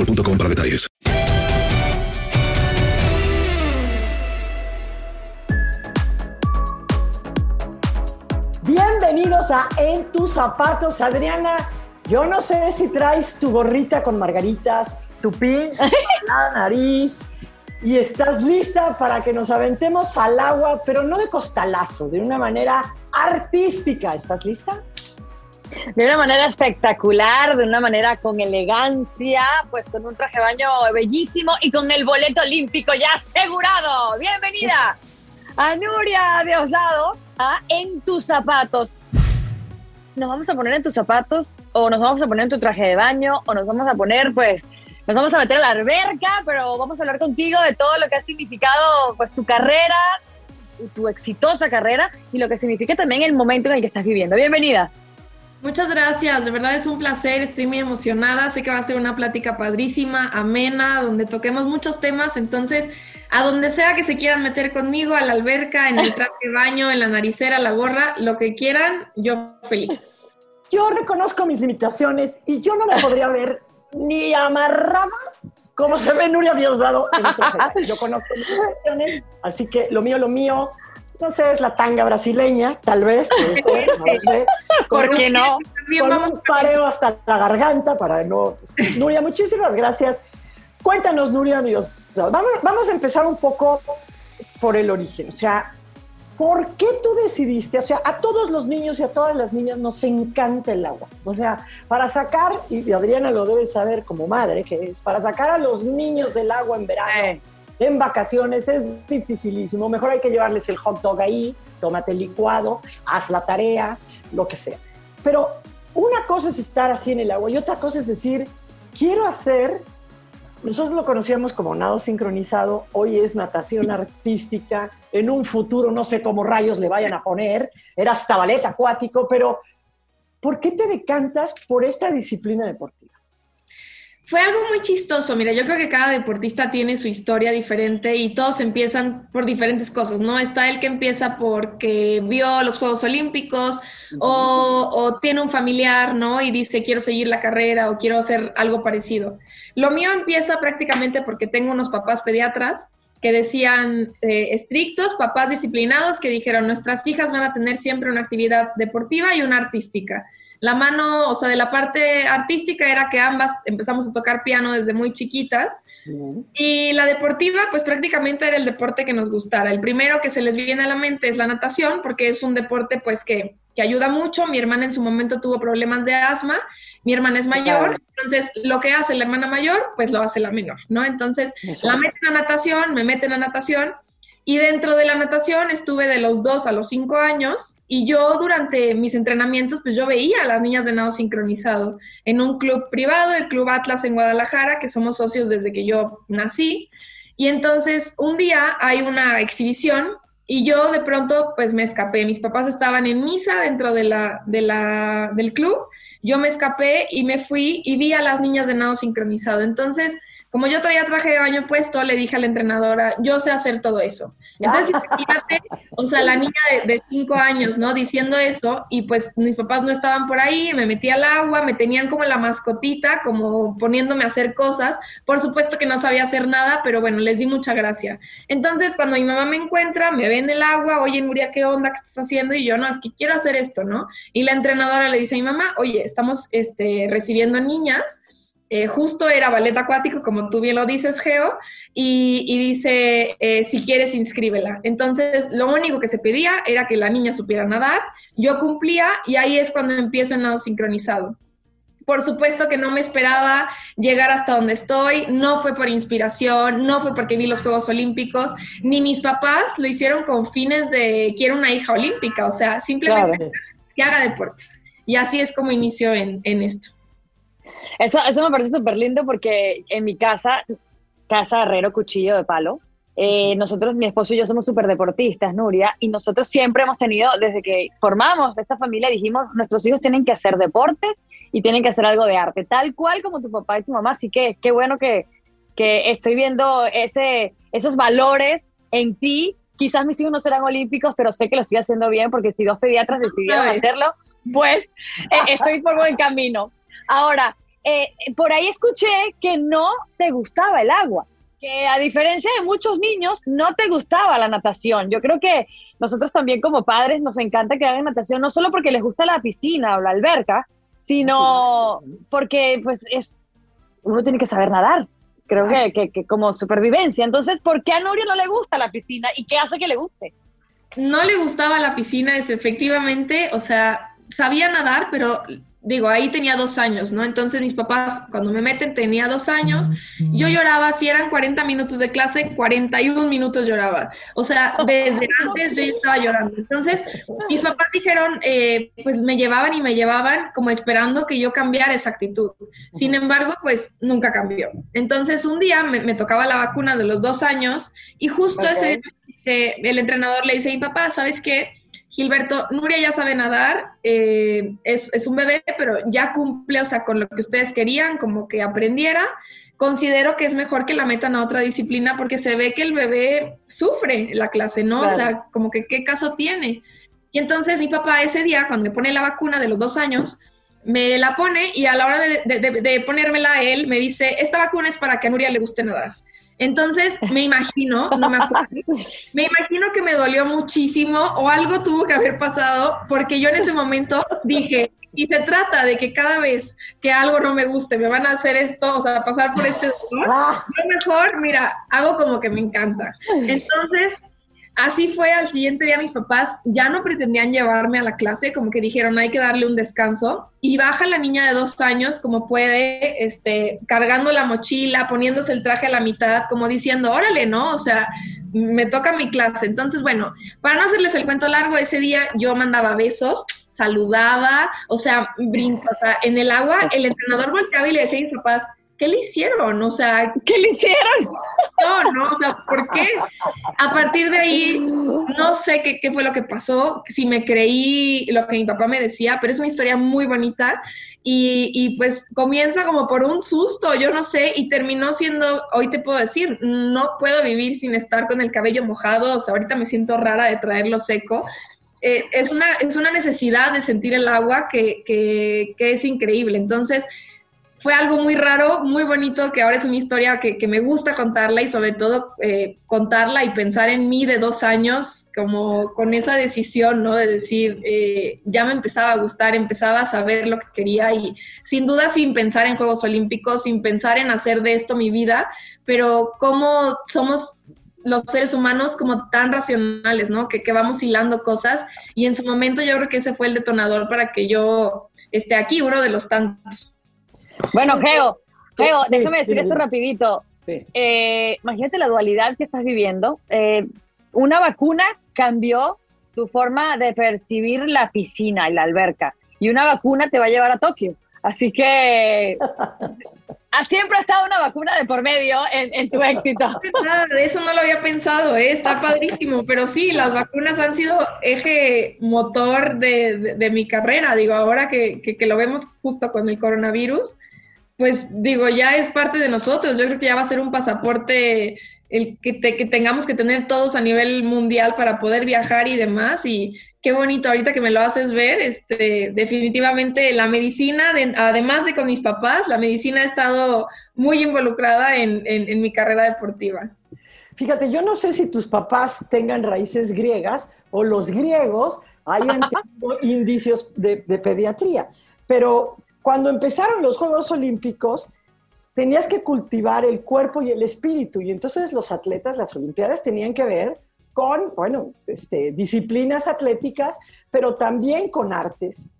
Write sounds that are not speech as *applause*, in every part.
boostmobile.com para detalles. Bienvenidos a En tus zapatos, Adriana. Yo no sé si traes tu gorrita con margaritas, tu pins, *laughs* la nariz y estás lista para que nos aventemos al agua, pero no de costalazo, de una manera artística. ¿Estás lista? De una manera espectacular, de una manera con elegancia, pues con un traje de baño bellísimo y con el boleto olímpico ya asegurado. Bienvenida a Nuria Diosdado a En tus zapatos. Nos vamos a poner en tus zapatos o nos vamos a poner en tu traje de baño o nos vamos a poner pues nos vamos a meter a la alberca, pero vamos a hablar contigo de todo lo que ha significado pues tu carrera, tu exitosa carrera y lo que significa también el momento en el que estás viviendo. Bienvenida. Muchas gracias, de verdad es un placer, estoy muy emocionada, sé que va a ser una plática padrísima, amena, donde toquemos muchos temas, entonces a donde sea que se quieran meter conmigo, a la alberca, en el traje de baño, en la naricera, la gorra, lo que quieran, yo feliz. Yo reconozco mis limitaciones y yo no me podría ver ni amarrada como se ve Nuria Diosdado en. Yo conozco mis limitaciones, así que lo mío, lo mío, no sé, es la tanga brasileña, tal vez, puede ser, no lo sé. *laughs* ¿Por qué un- no? Con vamos un pareo hasta la garganta para no... Nuria, muchísimas gracias. Cuéntanos, Nuria Diosdado. Vamos, vamos a empezar un poco por el origen. O sea, ¿por qué tú decidiste? O sea, a todos los niños y a todas las niñas nos encanta el agua. O sea, para sacar, y Adriana lo debe saber como madre, que es, para sacar a los niños del agua en verano, en vacaciones, es dificilísimo. Mejor hay que llevarles el hot dog ahí, tómate el licuado, haz la tarea, lo que sea. Pero una cosa es estar así en el agua y otra cosa es decir, quiero hacer nosotros lo conocíamos como nado sincronizado, hoy es natación artística, en un futuro no sé cómo rayos le vayan a poner, era hasta ballet acuático, pero ¿por qué te decantas por esta disciplina deportiva? Fue algo muy chistoso, mira, yo creo que cada deportista tiene su historia diferente y todos empiezan por diferentes cosas, ¿no? Está el que empieza porque vio los Juegos Olímpicos o, o tiene un familiar, ¿no? Y dice, quiero seguir la carrera o quiero hacer algo parecido. Lo mío empieza prácticamente porque tengo unos papás pediatras que decían eh, estrictos, papás disciplinados, que dijeron, nuestras hijas van a tener siempre una actividad deportiva y una artística. La mano, o sea, de la parte artística era que ambas empezamos a tocar piano desde muy chiquitas. Y la deportiva, pues prácticamente era el deporte que nos gustara. El primero que se les viene a la mente es la natación, porque es un deporte pues que, que ayuda mucho. Mi hermana en su momento tuvo problemas de asma, mi hermana es mayor, entonces lo que hace la hermana mayor, pues lo hace la menor, ¿no? Entonces la meten a natación, me meten a natación y dentro de la natación estuve de los dos a los cinco años y yo durante mis entrenamientos, pues yo veía a las niñas de nado sincronizado en un club privado, el Club Atlas en Guadalajara, que somos socios desde que yo nací. Y entonces un día hay una exhibición y yo de pronto pues me escapé. Mis papás estaban en misa dentro de la, del club. Yo me escapé y me fui y vi a las niñas de nado sincronizado. Entonces como yo traía traje de baño puesto, le dije a la entrenadora, yo sé hacer todo eso. Entonces, imagínate, o sea, la niña de, cinco años, ¿no? Diciendo eso, y pues mis papás no estaban por ahí, me metí al agua, me tenían como la mascotita, como poniéndome a hacer cosas. Por supuesto que no sabía hacer nada, pero bueno, les di mucha gracia. Entonces, cuando mi mamá me encuentra, me ve en el agua, oye, Nuria, ¿qué onda? ¿Qué estás haciendo? Y yo, no, es que quiero hacer esto, ¿no? Y la entrenadora le dice a mi mamá, oye, estamos este, recibiendo niñas eh, justo era ballet acuático, como tú bien lo dices, Geo, y, dice, eh, si quieres, inscríbela. Entonces, lo único que se pedía era que la niña supiera nadar, yo cumplía y ahí es cuando empiezo el nado sincronizado. Por supuesto que no me esperaba llegar hasta donde estoy, no fue por inspiración, no fue porque vi los Juegos Olímpicos, ni mis papás lo hicieron con fines de quiero una hija olímpica, o sea, simplemente que haga deporte. Y así es como inició en esto. Eso, eso me parece súper lindo porque en mi casa, casa herrero, cuchillo de palo, eh, nosotros, mi esposo y yo somos súper deportistas, Nuria, y nosotros siempre hemos tenido, desde que formamos esta familia, dijimos, nuestros hijos tienen que hacer deporte y tienen que hacer algo de arte, tal cual como tu papá y tu mamá, así que qué bueno que, que estoy viendo ese, esos valores en ti. Quizás mis hijos no serán olímpicos, pero sé que lo estoy haciendo bien porque si dos pediatras decidieron hacerlo, pues eh, estoy por buen camino. Ahora, eh, por ahí escuché que no te gustaba el agua, que a diferencia de muchos niños, no te gustaba la natación. Yo creo que nosotros también como padres nos encanta que hagan natación, no solo porque les gusta la piscina o la alberca, sino porque pues es, uno tiene que saber nadar. Creo que, que, como supervivencia. Entonces, ¿por qué a Nuria no le gusta la piscina y qué hace que le guste? No le gustaba la piscina, es efectivamente, o sea, sabía nadar, pero digo, ahí tenía dos años, ¿no? Entonces mis papás, cuando me meten, tenía dos años. Yo lloraba, si eran 40 minutos de clase, 41 minutos lloraba. O sea, desde *laughs* antes yo ya estaba llorando. Entonces mis papás dijeron, eh, pues me llevaban y me llevaban como esperando que yo cambiara esa actitud. Sin embargo, pues nunca cambió. Entonces un día me, tocaba la vacuna de los dos años y justo ese este, el entrenador le dice a mi papá, ¿sabes qué? Gilberto, Nuria ya sabe nadar, eh, es, es, un bebé, pero ya cumple, o sea, con lo que ustedes querían, como que aprendiera. Considero que es mejor que la metan a otra disciplina porque se ve que el bebé sufre la clase, ¿no? O sea, como que qué caso tiene. Y entonces mi papá ese día, cuando me pone la vacuna de los dos años, me la pone y a la hora de, de, de ponérmela a él, me dice, esta vacuna es para que a Nuria le guste nadar. Entonces me imagino, *laughs* no me acuerdo, me imagino que me dolió muchísimo o algo tuvo que haber pasado porque yo en ese momento dije, y se trata de que cada vez que algo no me guste, me van a hacer esto, o sea, pasar por este dolor, ah. mejor, mira, hago como que me encanta. Entonces, Así fue, al siguiente día mis papás ya no pretendían llevarme a la clase, como que dijeron hay que darle un descanso. Y baja la niña de dos años como puede, este, cargando la mochila, poniéndose el traje a la mitad, como diciendo, órale, ¿no? O sea, me toca mi clase. Entonces, bueno, para no hacerles el cuento largo, ese día yo mandaba besos, saludaba, o sea, brinco, o sea, en el agua el entrenador volteaba y le decía a mis papás, ¿qué le hicieron? O sea, ¿qué le hicieron? No, no, o sea, ¿por qué? A partir de ahí, no sé qué, qué, fue lo que pasó, si me creí lo que mi papá me decía, pero es una historia muy bonita y, y pues comienza como por un susto, yo no sé, y terminó siendo, hoy te puedo decir, no puedo vivir sin estar con el cabello mojado, o sea, ahorita me siento rara de traerlo seco, eh, es, una, es una necesidad de sentir el agua que, que, que es increíble. Entonces, fue algo muy raro, muy bonito, que ahora es una historia que, me gusta contarla y sobre todo eh, contarla y pensar en mí de dos años, como con esa decisión, ¿no? De decir, eh, ya me empezaba a gustar, empezaba a saber lo que quería y sin duda sin pensar en Juegos Olímpicos, sin pensar en hacer de esto mi vida, pero cómo somos los seres humanos como tan racionales, ¿no? Que, que vamos hilando cosas y en su momento yo creo que ese fue el detonador para que yo esté aquí, uno de los tantos. Bueno, Geo, Geo, déjame decir esto rapidito. Eh, imagínate la dualidad que estás viviendo. Eh, una vacuna cambió tu forma de percibir la piscina y la alberca y una vacuna te va a llevar a Tokio. Así que *laughs* siempre ha estado una vacuna de por medio en, tu éxito. *laughs* eso no lo había pensado, ¿eh? está padrísimo, pero sí, las vacunas han sido eje motor de, mi carrera. Digo, ahora que, que, lo vemos justo con el coronavirus, pues digo, ya es parte de nosotros. Yo creo que ya va a ser un pasaporte el que, que tengamos que tener todos a nivel mundial para poder viajar y demás. Y, qué bonito ahorita que me lo haces ver. Este, definitivamente la medicina, además de con mis papás, la medicina ha estado muy involucrada en, mi carrera deportiva. Fíjate, yo no sé si tus papás tengan raíces griegas o los griegos hayan *laughs* tenido indicios de, de pediatría, pero cuando empezaron los Juegos Olímpicos, tenías que cultivar el cuerpo y el espíritu, y entonces los atletas, las Olimpiadas tenían que ver con, bueno, este, disciplinas atléticas, pero también con artes.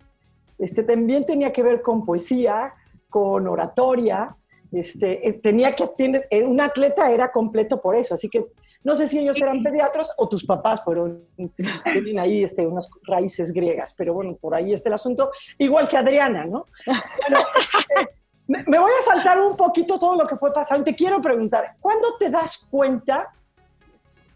Este, también tenía que ver con poesía, con oratoria. Este, eh, tenía que, eh, un atleta era completo por eso, así que no sé si ellos eran pediatros o tus papás fueron, tienen ahí este, unas raíces griegas, pero bueno, por ahí está el asunto, igual que Adriana, ¿no? Bueno, eh, me, me voy a saltar un poquito todo lo que fue pasando. Te quiero preguntar, ¿cuándo te das cuenta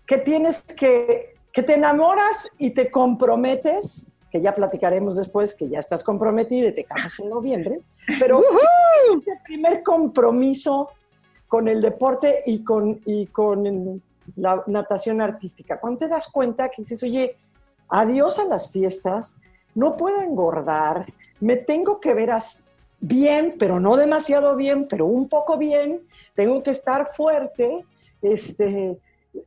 que tienes que, que te enamoras y te comprometes, que ya platicaremos después, que ya estás comprometida y te casas en noviembre, pero este primer compromiso con el deporte y con, y con la natación artística, cuando te das cuenta que dices, oye, adiós a las fiestas, no puedo engordar, me tengo que ver bien, pero no demasiado bien, pero un poco bien, tengo que estar fuerte, este,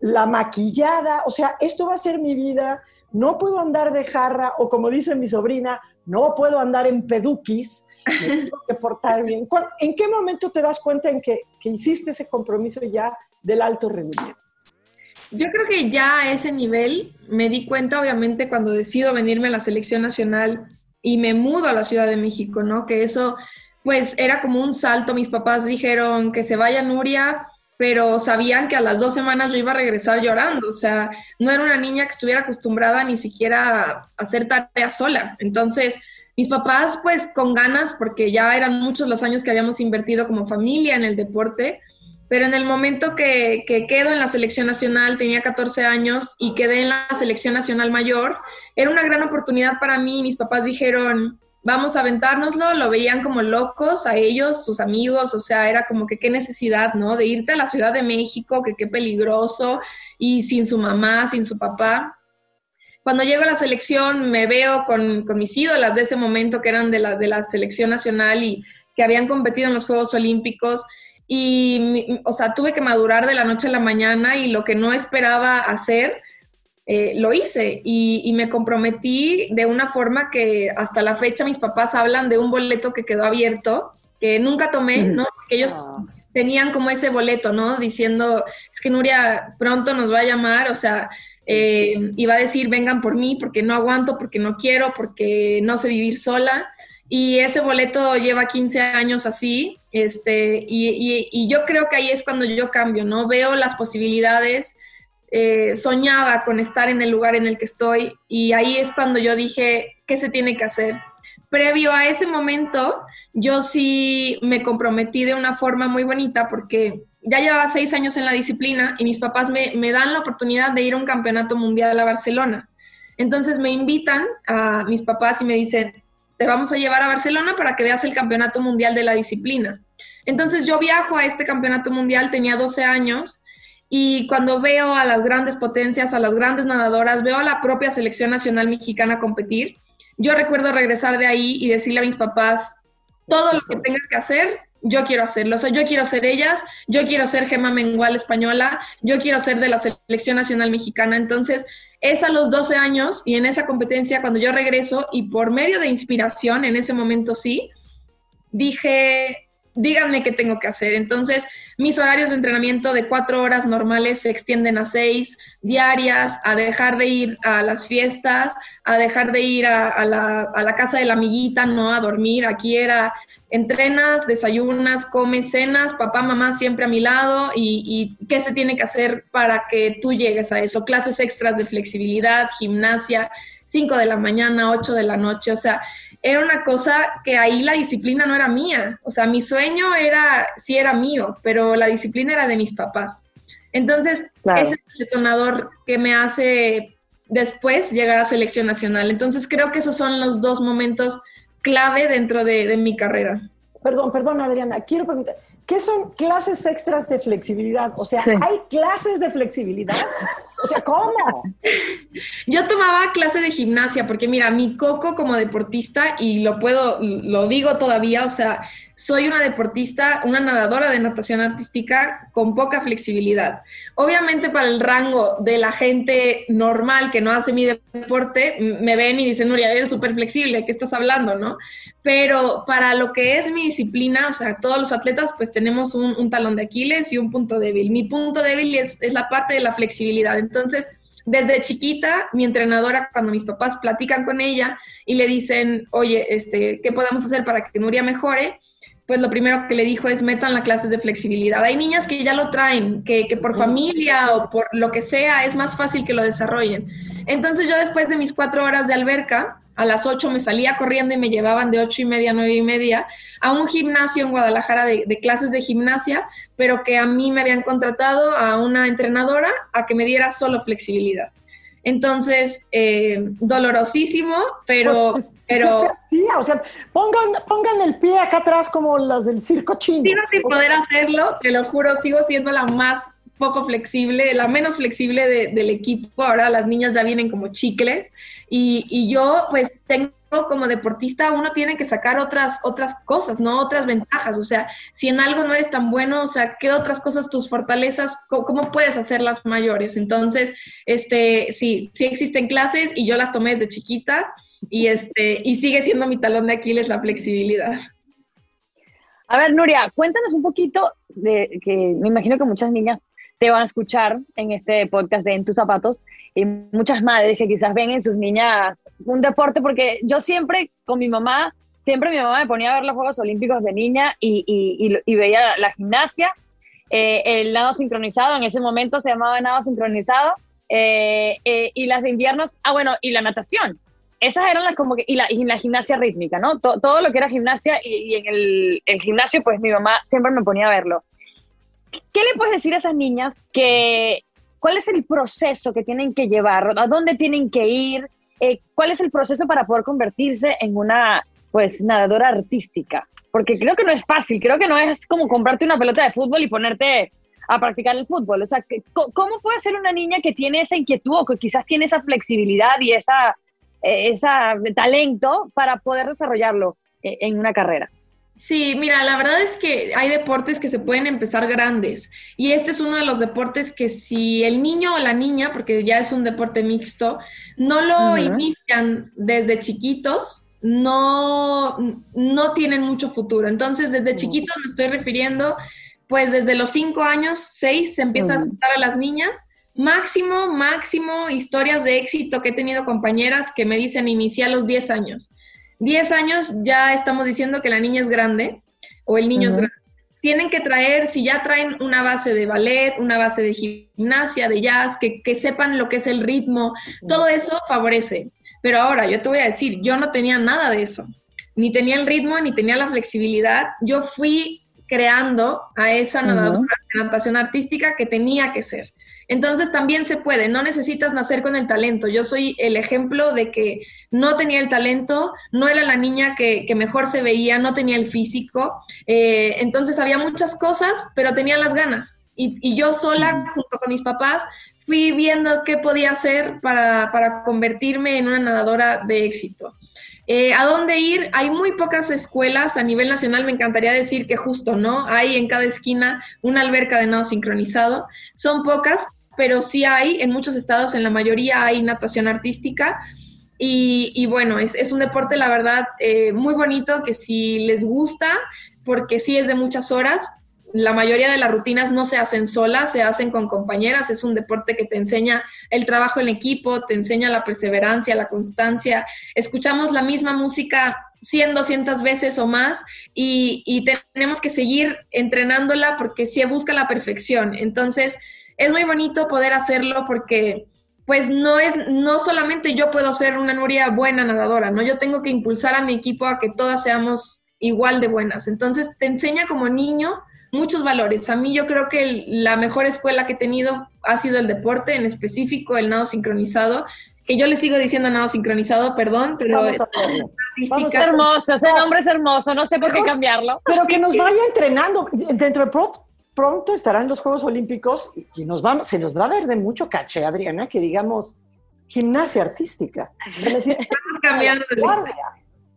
la maquillada, o sea, esto va a ser mi vida, no puedo andar de jarra o como dice mi sobrina, no puedo andar en peduquis, me *laughs* tengo que portar bien. ¿En qué momento te das cuenta en que, que hiciste ese compromiso ya del alto rendimiento? Yo creo que ya a ese nivel me di cuenta, obviamente, cuando decido venirme a la selección nacional y me mudo a la Ciudad de México, ¿no? Que eso, pues, era como un salto. Mis papás dijeron que se vaya Nuria, pero sabían que a las dos semanas yo iba a regresar llorando, o sea, no era una niña que estuviera acostumbrada ni siquiera a hacer tareas sola. Entonces, mis papás, pues con ganas, porque ya eran muchos los años que habíamos invertido como familia en el deporte, pero en el momento que, que quedo en la selección nacional, tenía 14 años y quedé en la selección nacional mayor, era una gran oportunidad para mí. Mis papás dijeron, vamos a aventárnoslo, lo veían como locos a ellos, sus amigos, o sea, era como que qué necesidad, ¿no? De irte a la Ciudad de México, que qué peligroso, y sin su mamá, sin su papá. Cuando llego a la selección me veo con, con mis ídolas de ese momento que eran de la, de la selección nacional y que habían competido en los Juegos Olímpicos y, o sea, tuve que madurar de la noche a la mañana y lo que no esperaba hacer eh, lo hice y, me comprometí de una forma que hasta la fecha mis papás hablan de un boleto que quedó abierto, que nunca tomé, ¿no? Que ellos ah. tenían como ese boleto, ¿no? Diciendo, es que Nuria pronto nos va a llamar, o sea, eh, iba a decir, vengan por mí porque no aguanto, porque no quiero, porque no sé vivir sola. Y ese boleto lleva 15 años así, este, y, yo creo que ahí es cuando yo cambio, ¿no? Veo las posibilidades, eh, soñaba con estar en el lugar en el que estoy y ahí es cuando yo dije, ¿qué se tiene que hacer? Previo a ese momento, yo sí me comprometí de una forma muy bonita porque ya llevaba seis años en la disciplina y mis papás me dan la oportunidad de ir a un campeonato mundial a Barcelona. Entonces me invitan a mis papás y me dicen, te vamos a llevar a Barcelona para que veas el campeonato mundial de la disciplina. Entonces yo viajo a este campeonato mundial, tenía 12 años y cuando veo a las grandes potencias, a las grandes nadadoras, veo a la propia selección nacional mexicana competir, yo recuerdo regresar de ahí y decirle a mis papás, todo lo que tenga que hacer, yo quiero hacerlo. O sea, yo quiero ser ellas, yo quiero ser Gema Mengual española, yo quiero ser de la selección nacional mexicana. Entonces, es a los 12 años y en esa competencia cuando yo regreso y por medio de inspiración, en ese momento sí, dije, díganme qué tengo que hacer. Entonces, mis horarios de entrenamiento de cuatro horas normales se extienden a seis diarias, a dejar de ir a las fiestas, a dejar de ir a, la, casa de la amiguita, no a dormir. Aquí era entrenas, desayunas, comes, cenas, papá, mamá siempre a mi lado y, y, qué se tiene que hacer para que tú llegues a eso. Clases extras de flexibilidad, gimnasia, 5 de la mañana, 8 de la noche, o sea, era una cosa que ahí la disciplina no era mía, o sea, mi sueño era, sí era mío, pero la disciplina era de mis papás. Entonces, ese es el detonador que me hace después llegar a selección nacional. Entonces, creo que esos son los dos momentos clave dentro de, mi carrera. Perdón, perdón, Adriana, quiero preguntar, ¿qué son clases extras de flexibilidad? O sea, ¿hay clases de flexibilidad? O sea, ¿cómo? Yo tomaba clase de gimnasia porque mira, mi coco como deportista, y lo puedo, lo digo todavía, o sea, soy una deportista, una nadadora de natación artística con poca flexibilidad. Obviamente para el rango de la gente normal que no hace mi deporte, me ven y dicen, Nuria, eres súper flexible, ¿qué estás hablando, no? Pero para lo que es mi disciplina, o sea, todos los atletas pues tenemos un, talón de Aquiles y un punto débil. Mi punto débil es, es la parte de la flexibilidad. Entonces, desde chiquita, mi entrenadora, cuando mis papás platican con ella y le dicen, oye, este, ¿qué podemos hacer para que Nuria mejore? Pues lo primero que le dijo es metan las clases de flexibilidad. Hay niñas que ya lo traen, que, que por familia o por lo que sea es más fácil que lo desarrollen. Entonces yo después de mis cuatro horas de alberca, a las 8 me salía corriendo y me llevaban de ocho y media a 9 y media a un gimnasio en Guadalajara de, clases de gimnasia, pero que a mí me habían contratado a una entrenadora a que me diera solo flexibilidad. Entonces, eh, dolorosísimo, pero... Pues, pero o sea, pongan, pongan el pie acá atrás como las del circo chino. Sigo sin poder hacerlo, te lo juro, sigo siendo la más poco flexible, la menos flexible del equipo. Ahora las niñas ya vienen como chicles y, y, yo pues tengo como deportista, uno tiene que sacar otras, otras cosas, ¿no? Otras ventajas. O sea, si en algo no eres tan bueno, o sea, ¿qué otras cosas tus fortalezas, cómo, puedes hacerlas mayores? Entonces, este, sí, sí existen clases y yo las tomé desde chiquita y, este, y sigue siendo mi talón de Aquiles la flexibilidad. A ver, Nuria, cuéntanos un poquito de que me imagino que muchas niñas te van a escuchar en este podcast de En tus zapatos y muchas madres que quizás ven en sus niñas un deporte, porque yo siempre con mi mamá, siempre mi mamá me ponía a ver los Juegos Olímpicos de niña y, y, veía la gimnasia, eh, el nado sincronizado, en ese momento se llamaba nado sincronizado, eh, eh, y las de inviernos, ah bueno, y la natación. Esas eran las como que, y la, y la gimnasia rítmica, ¿no? todo lo que era gimnasia y, en el, el gimnasio, pues mi mamá siempre me ponía a verlo. ¿Qué le puedes decir a esas niñas que cuál es el proceso que tienen que llevar, a dónde tienen que ir, eh, cuál es el proceso para poder convertirse en una pues nadadora artística? Porque creo que no es fácil, creo que no es como comprarte una pelota de fútbol y ponerte a practicar el fútbol. O sea, ¿cómo puede ser una niña que tiene esa inquietud o que quizás tiene esa flexibilidad y esa, eh, esa talento para poder desarrollarlo eh, en una carrera? Sí, mira, la verdad es que hay deportes que se pueden empezar grandes y este es uno de los deportes que si el niño o la niña, porque ya es un deporte mixto, no lo inician desde chiquitos, no, no tienen mucho futuro. Entonces, desde chiquitos me estoy refiriendo, pues desde los cinco años, seis, se empieza a aceptar a las niñas. Máximo, máximo historias de éxito que he tenido compañeras que me dicen inicié a los 10 años. 10 años ya estamos diciendo que la niña es grande o el niño es grande. Tienen que traer, si ya traen una base de ballet, una base de gimnasia, de jazz, que, sepan lo que es el ritmo, todo eso favorece. Pero ahora, yo te voy a decir, yo no tenía nada de eso. Ni tenía el ritmo, ni tenía la flexibilidad. Yo fui creando a esa natación artística que tenía que ser. Entonces también se puede, no necesitas nacer con el talento. Yo soy el ejemplo de que no tenía el talento, no era la niña que, mejor se veía, no tenía el físico. Eh, entonces había muchas cosas, pero tenía las ganas. Y, yo sola, junto con mis papás, fui viendo qué podía hacer para, para convertirme en una nadadora de éxito. Eh, ¿A dónde ir? Hay muy pocas escuelas a nivel nacional, me encantaría decir que justo, ¿no? Hay en cada esquina una alberca de nado sincronizado. Son pocas, pero sí hay, en muchos estados, en la mayoría hay natación artística. Y, bueno, es, un deporte, la verdad, eh, muy bonito que si les gusta, porque sí es de muchas horas, la mayoría de las rutinas no se hacen solas, se hacen con compañeras. Es un deporte que te enseña el trabajo en equipo, te enseña la perseverancia, la constancia. Escuchamos la misma música 100, 200 veces o más y, y tenemos que seguir entrenándola porque se busca la perfección. Entonces, es muy bonito poder hacerlo porque pues no es, no solamente yo puedo ser una Nuria buena nadadora, ¿no? Yo tengo que impulsar a mi equipo a que todas seamos igual de buenas. Entonces, te enseña como niño muchos valores. A mí yo creo que la mejor escuela que he tenido ha sido el deporte, en específico el nado sincronizado, que yo le sigo diciendo nado sincronizado, perdón, pero es hermoso, ese nombre es hermoso, no sé por qué cambiarlo. Pero que nos vaya entrenando. Dentro de pronto estarán los Juegos Olímpicos y nos vamos, se nos va a ver de mucho caché, Adriana, que digamos gimnasia artística. Estamos cambiando de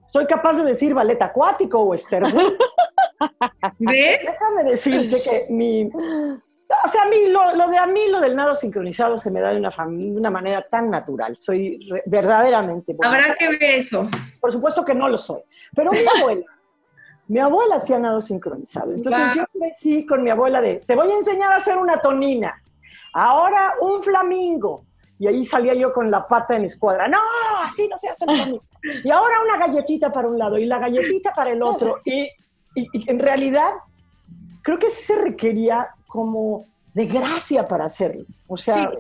soy capaz de decir ballet acuático o esterno. *laughs* ¿Ves? Déjame decirte que mi... O sea, a mí, lo, de a mí, lo del nado sincronizado se me da de una, una manera tan natural. Soy verdaderamente Habrá que ver eso. Por supuesto que no lo soy. Pero mi *laughs* abuela, mi abuela hacía nado sincronizado. Entonces yo crecí con mi abuela de, te voy a enseñar a hacer una tonina. Ahora un flamingo. Y ahí salía yo con la pata en escuadra. No, así no se hace flamingo. Y ahora una galletita para un lado y la galletita para el otro. Y, en realidad creo que sí se requería como de gracia para hacerlo. O sea,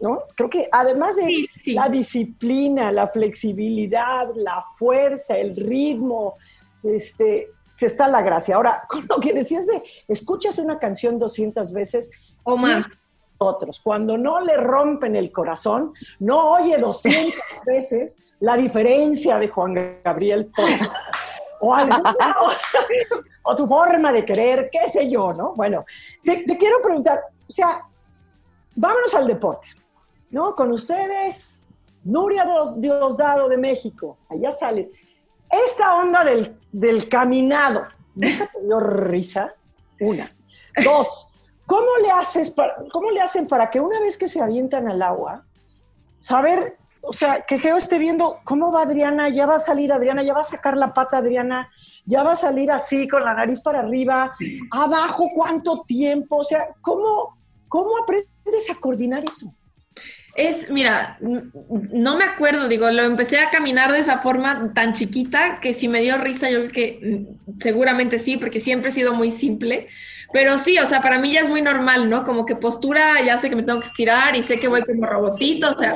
¿no? Creo que además de la disciplina, la flexibilidad, la fuerza, el ritmo, este, se está la gracia. Ahora, *laughs* con lo que decías de escuchas una canción 200 veces o más otros. Cuando no le rompen el corazón, no oye 200 *laughs* veces la diferencia de Juan Gabriel o, *laughs* o tu forma de querer, qué sé yo, ¿no? Bueno, te, quiero preguntar, o sea, vámonos al deporte, ¿no? Con ustedes, Nuria Diosdado de México, allá sale. Esta onda del, del caminado, ¿nunca te dio risa? Una. Dos, ¿Cómo le, haces ¿Cómo le hacen para que una vez que se avientan al agua, saber, o sea, que Geo esté viendo cómo va Adriana, ya va a salir Adriana, ya va a sacar la pata Adriana, ya va a salir así con la nariz para arriba, abajo cuánto tiempo, o sea, ¿cómo, cómo aprendes a coordinar eso? Es, mira, no me acuerdo, digo, lo empecé a caminar de esa forma tan chiquita que si me dio risa, yo creo que mm, seguramente sí, porque siempre he sido muy simple. Pero sí, o sea, para mí ya es muy normal, ¿no? Como que postura, ya sé que me tengo que estirar y sé que voy como robotito, o sea,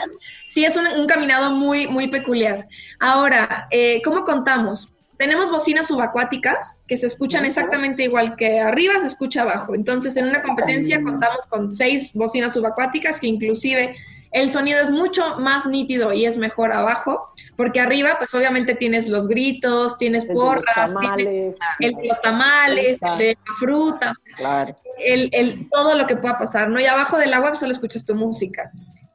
sí es un, caminado muy, muy peculiar. Ahora, eh, ¿cómo contamos? Tenemos bocinas subacuáticas que se escuchan exactamente igual que arriba, se escucha abajo. Entonces, en una competencia contamos con seis bocinas subacuáticas que inclusive el sonido es mucho más nítido y es mejor abajo, porque arriba, pues obviamente tienes los gritos, tienes porras, el de los tamales, el de la fruta, el, todo lo que pueda pasar, ¿no? Y abajo del agua solo escuchas tu música.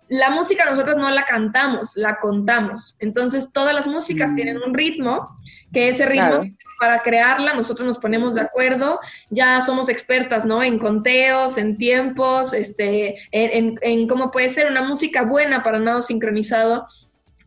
La música nosotros no la cantamos, la contamos. Entonces todas las músicas mm. tienen un ritmo, que ese ritmo para crearla nosotros nos ponemos de acuerdo, ya somos expertas, ¿no? En conteos, en tiempos, este, en, cómo puede ser una música buena para nado sincronizado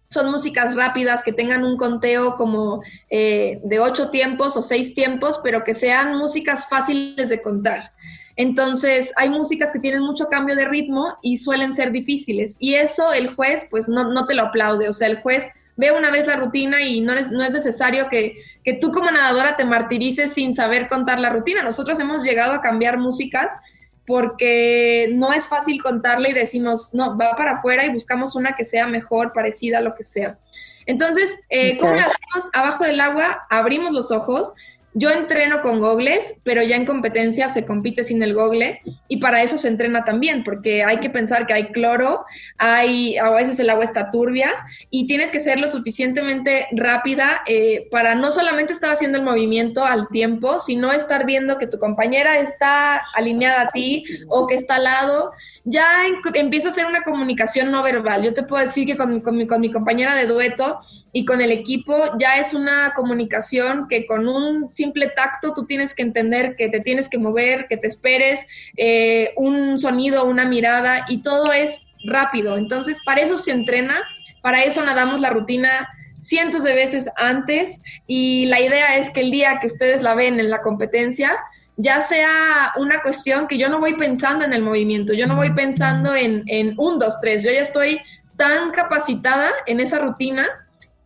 son músicas rápidas que tengan un conteo como eh, de ocho tiempos o seis tiempos, pero que sean músicas fáciles de contar. Entonces, hay músicas que tienen mucho cambio de ritmo y suelen ser difíciles. Y eso el juez, pues no, no te lo aplaude. O sea, el juez ve una vez la rutina y no es, no es necesario que, que tú como nadadora te martirices sin saber contar la rutina. Nosotros hemos llegado a cambiar músicas porque no es fácil contarle y decimos, no, va para afuera y buscamos una que sea mejor, parecida a lo que sea. Entonces, eh, ¿cómo lo hacemos? Abajo del agua, abrimos los ojos yo entreno con gogles, pero ya en competencia se compite sin el gogle y para eso se entrena también, porque hay que pensar que hay cloro, hay a veces el agua está turbia y tienes que ser lo suficientemente rápida eh, para no solamente estar haciendo el movimiento al tiempo, sino estar viendo que tu compañera está alineada a ti o que está al lado. Ya empieza a ser una comunicación no verbal. Yo te puedo decir que con, con mi compañera de dueto, y con el equipo ya es una comunicación que con un simple tacto tú tienes que entender que te tienes que mover, que te esperes, eh, un sonido, una mirada y todo es rápido. Entonces, para eso se entrena, para eso nadamos la rutina cientos de veces antes y la idea es que el día que ustedes la ven en la competencia, ya sea una cuestión que yo no voy pensando en el movimiento, yo no voy pensando en, en un, dos, tres, yo ya estoy tan capacitada en esa rutina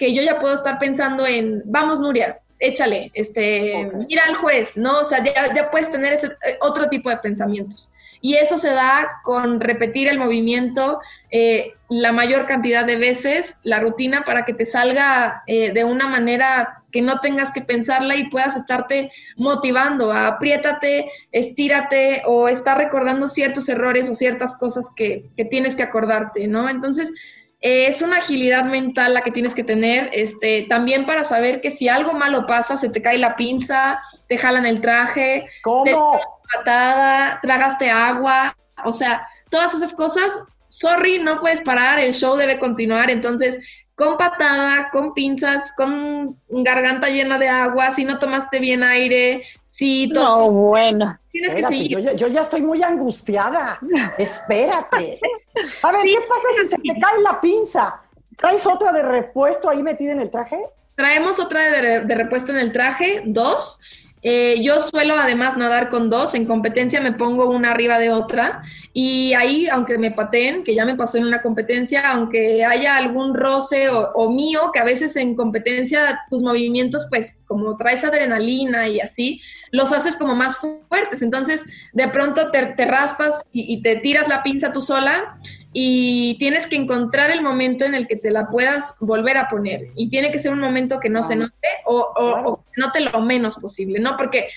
que yo ya puedo estar pensando en, vamos Nuria, échale, este, mira al juez, ¿no? O sea, ya, ya puedes tener ese eh, otro tipo de pensamientos. Y eso se da con repetir el movimiento eh, la mayor cantidad de veces, la rutina, para que te salga eh, de una manera que no tengas que pensarla y puedas estarte motivando a apriétate, estírate o estar recordando ciertos errores o ciertas cosas que, que tienes que acordarte, ¿no? Entonces, es una agilidad mental la que tienes que tener, este, también para saber que si algo malo pasa, se te cae la pinza, te jalan el traje, ¿Cómo? patada, tragaste agua, o sea, todas esas cosas, sorry, no puedes parar, el show debe continuar, entonces con patada, con pinzas, con garganta llena de agua, si no tomaste bien aire, si No, bueno. Tienes que seguir. yo, ya- yo ya estoy muy angustiada. Espérate. *laughs* A ver, ¿qué pasa si se te cae la pinza? ¿Traes otra de repuesto ahí metida en el traje? Traemos otra de, de repuesto en el traje, dos. Eh, yo suelo además nadar con dos, en competencia me pongo una arriba de otra y ahí, aunque me pateen, que ya me pasó en una competencia, aunque haya algún roce o, mío, que a veces en competencia tus movimientos, pues como traes adrenalina y así, los haces como más fuertes, entonces de pronto te, raspas y, te tiras la pinza tú sola y tienes que encontrar el momento en el que te la puedas volver a poner. Y tiene que ser un momento que no se note o, o- o que note lo menos posible, ¿no? Porque,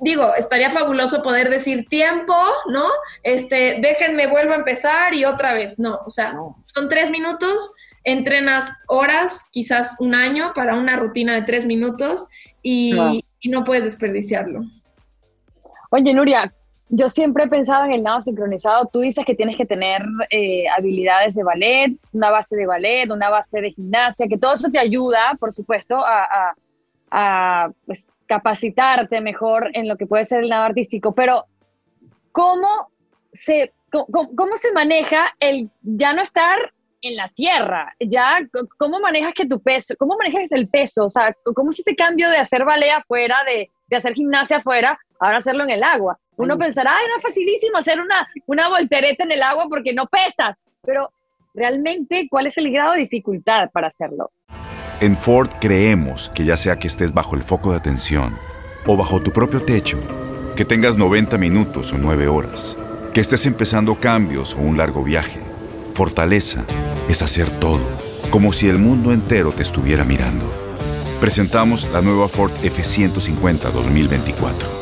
digo, estaría fabuloso poder decir tiempo, ¿no? Este, déjenme, vuelvo a empezar y otra vez. No, o sea, son tres minutos, entrenas horas, quizás un año para una rutina de tres minutos y, y no puedes desperdiciarlo. Oye, Nuria, yo siempre he pensado en el nado sincronizado. Tú dices que tienes que tener eh, habilidades de ballet, una base de ballet, una base de gimnasia, que todo eso te ayuda, por supuesto, a, a- pues, capacitarte mejor en lo que puede ser el nado artístico. Pero, ¿cómo se, cómo, cómo se maneja el ya no estar en la tierra? Ya, ¿cómo manejas que tu peso, cómo manejas el peso? O sea, ¿cómo es ese cambio de hacer ballet afuera, de, de hacer gimnasia afuera, ahora hacerlo en el agua? Uno pensará, ay, no es facilísimo hacer una, una voltereta en el agua porque no pesas, pero realmente, ¿cuál es el grado de dificultad para hacerlo? En Ford creemos que ya sea que estés bajo el foco de atención o bajo tu propio techo, que tengas 90 minutos o 9 horas, que estés empezando cambios o un largo viaje, fortaleza es hacer todo, como si el mundo entero te estuviera mirando. Presentamos la nueva Ford F150 2024.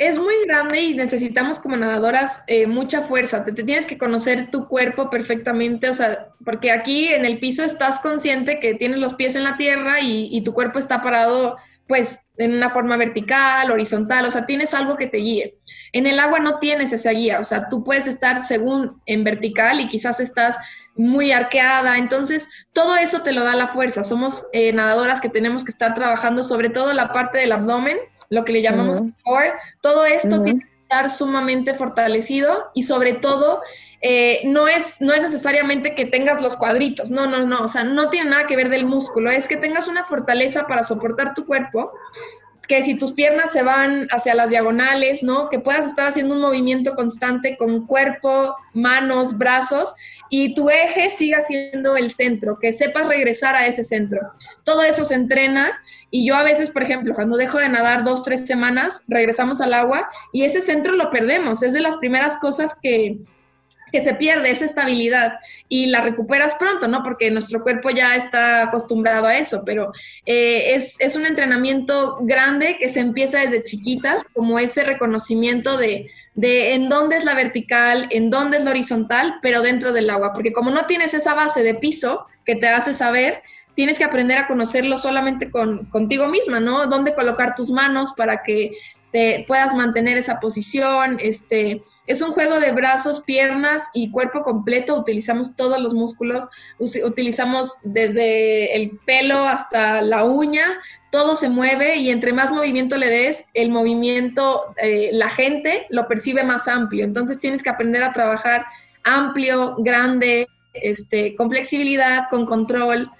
Es muy grande y necesitamos como nadadoras eh, mucha fuerza. Te, tienes que conocer tu cuerpo perfectamente, o sea, porque aquí en el piso estás consciente que tienes los pies en la tierra y, y tu cuerpo está parado pues en una forma vertical, horizontal, o sea, tienes algo que te guíe. En el agua no tienes esa guía, o sea, tú puedes estar según en vertical y quizás estás muy arqueada, entonces todo eso te lo da la fuerza. Somos eh, nadadoras que tenemos que estar trabajando sobre todo la parte del abdomen, lo que le llamamos core, todo esto tiene que estar sumamente fortalecido y sobre todo eh, no, es, no es necesariamente que tengas los cuadritos, no, no, no, o sea, no tiene nada que ver del músculo, es que tengas una fortaleza para soportar tu cuerpo, que si tus piernas se van hacia las diagonales, ¿no? Que puedas estar haciendo un movimiento constante con cuerpo, manos, brazos y tu eje siga siendo el centro, que sepas regresar a ese centro. Todo eso se entrena y yo a veces, por ejemplo, cuando dejo de nadar dos, tres semanas, regresamos al agua y ese centro lo perdemos. Es de las primeras cosas que, que se pierde esa estabilidad y la recuperas pronto, ¿no? Porque nuestro cuerpo ya está acostumbrado a eso, pero eh, es, es, un entrenamiento grande que se empieza desde chiquitas, como ese reconocimiento de, de en dónde es la vertical, en dónde es la horizontal, pero dentro del agua, porque como no tienes esa base de piso que te hace saber, tienes que aprender a conocerlo solamente con, contigo misma, ¿no? Dónde colocar tus manos para que te puedas mantener esa posición, este es un juego de brazos, piernas y cuerpo completo. Utilizamos todos los músculos, utilizamos desde el pelo hasta la uña, todo se mueve y entre más movimiento le des, el movimiento, eh, la gente lo percibe más amplio. Entonces tienes que aprender a trabajar amplio, grande, este, con flexibilidad, con control.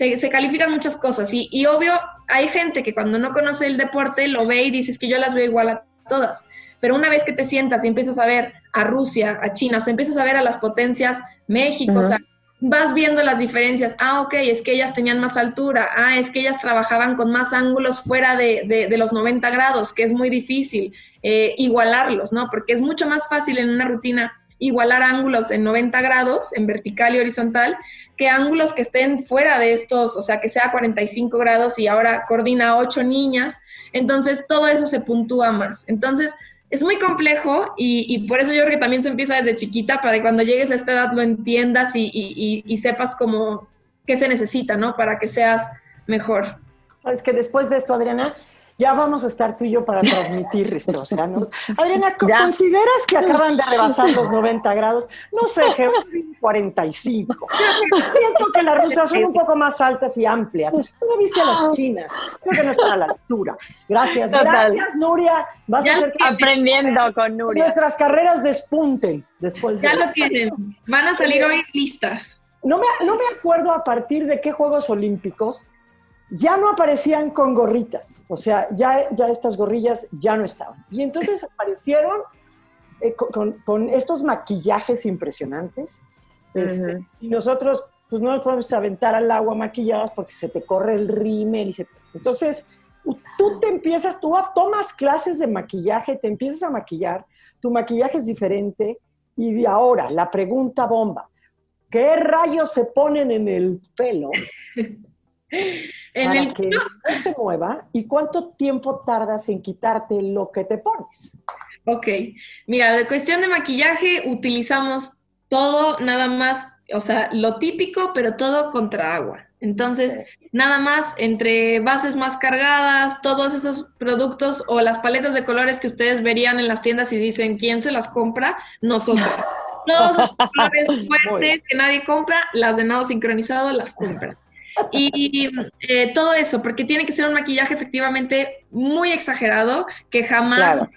Se, califican muchas cosas y, y obvio, hay gente que cuando no conoce el deporte lo ve y dices que yo las veo igual a todas pero una vez que te sientas y empiezas a ver a Rusia, a China, o sea, empiezas a ver a las potencias, México, o sea, vas viendo las diferencias. Ah, ok, es que ellas tenían más altura. Ah, es que ellas trabajaban con más ángulos fuera de, los 90 grados, que es muy difícil eh, igualarlos, ¿no? Porque es mucho más fácil en una rutina igualar ángulos en 90 grados, en vertical y horizontal, que ángulos que estén fuera de estos, o sea, que sea 45 grados y ahora coordina ocho niñas. Entonces, todo eso se puntúa más. Entonces, es muy complejo y, por eso yo creo que también se empieza desde chiquita para que cuando llegues a esta edad lo entiendas y, sepas cómo qué se necesita, ¿no? Para que seas mejor. Sabes que después de esto, Adriana, ya vamos a estar tú y yo para transmitir *laughs* esto. O sea, ¿no? Adriana, ¿consideras que acaban de rebasar los *laughs* 90 grados? No sé, 45. Siento que las rusas son un poco más altas y amplias. ¿Tú no viste a las chinas? Creo que no están a la altura. Gracias, gracias, Nuria. Vas ya a ser aprendiendo con Nuria. Nuestras carreras despunten después de Ya lo tienen. Van a salir hoy listas. No me, no me acuerdo a partir de qué Juegos Olímpicos ya no aparecían con gorritas, o sea, ya, ya estas gorrillas ya no estaban. Y entonces *laughs* aparecieron eh, con, estos maquillajes impresionantes. Este, y nosotros, pues no nos podemos aventar al agua maquilladas porque se te corre el rímel y se Entonces, tú te empiezas, tú tomas clases de maquillaje, te empiezas a maquillar, tu maquillaje es diferente. Y de ahora, la pregunta bomba, ¿qué rayos se ponen en el pelo? *laughs* *laughs* en el que no te mueva y cuánto tiempo tardas en quitarte lo que te pones. Ok, mira, de cuestión de maquillaje utilizamos todo nada más, o sea, lo típico, pero todo contra agua. Entonces, nada más entre bases más cargadas, todos esos productos o las paletas de colores que ustedes verían en las tiendas y dicen, ¿quién se las compra? Nosotros. *laughs* Todos los colores fuertes que nadie compra, las de nado sincronizado las compran. Y eh, todo eso, porque tiene que ser un maquillaje efectivamente muy exagerado, que jamás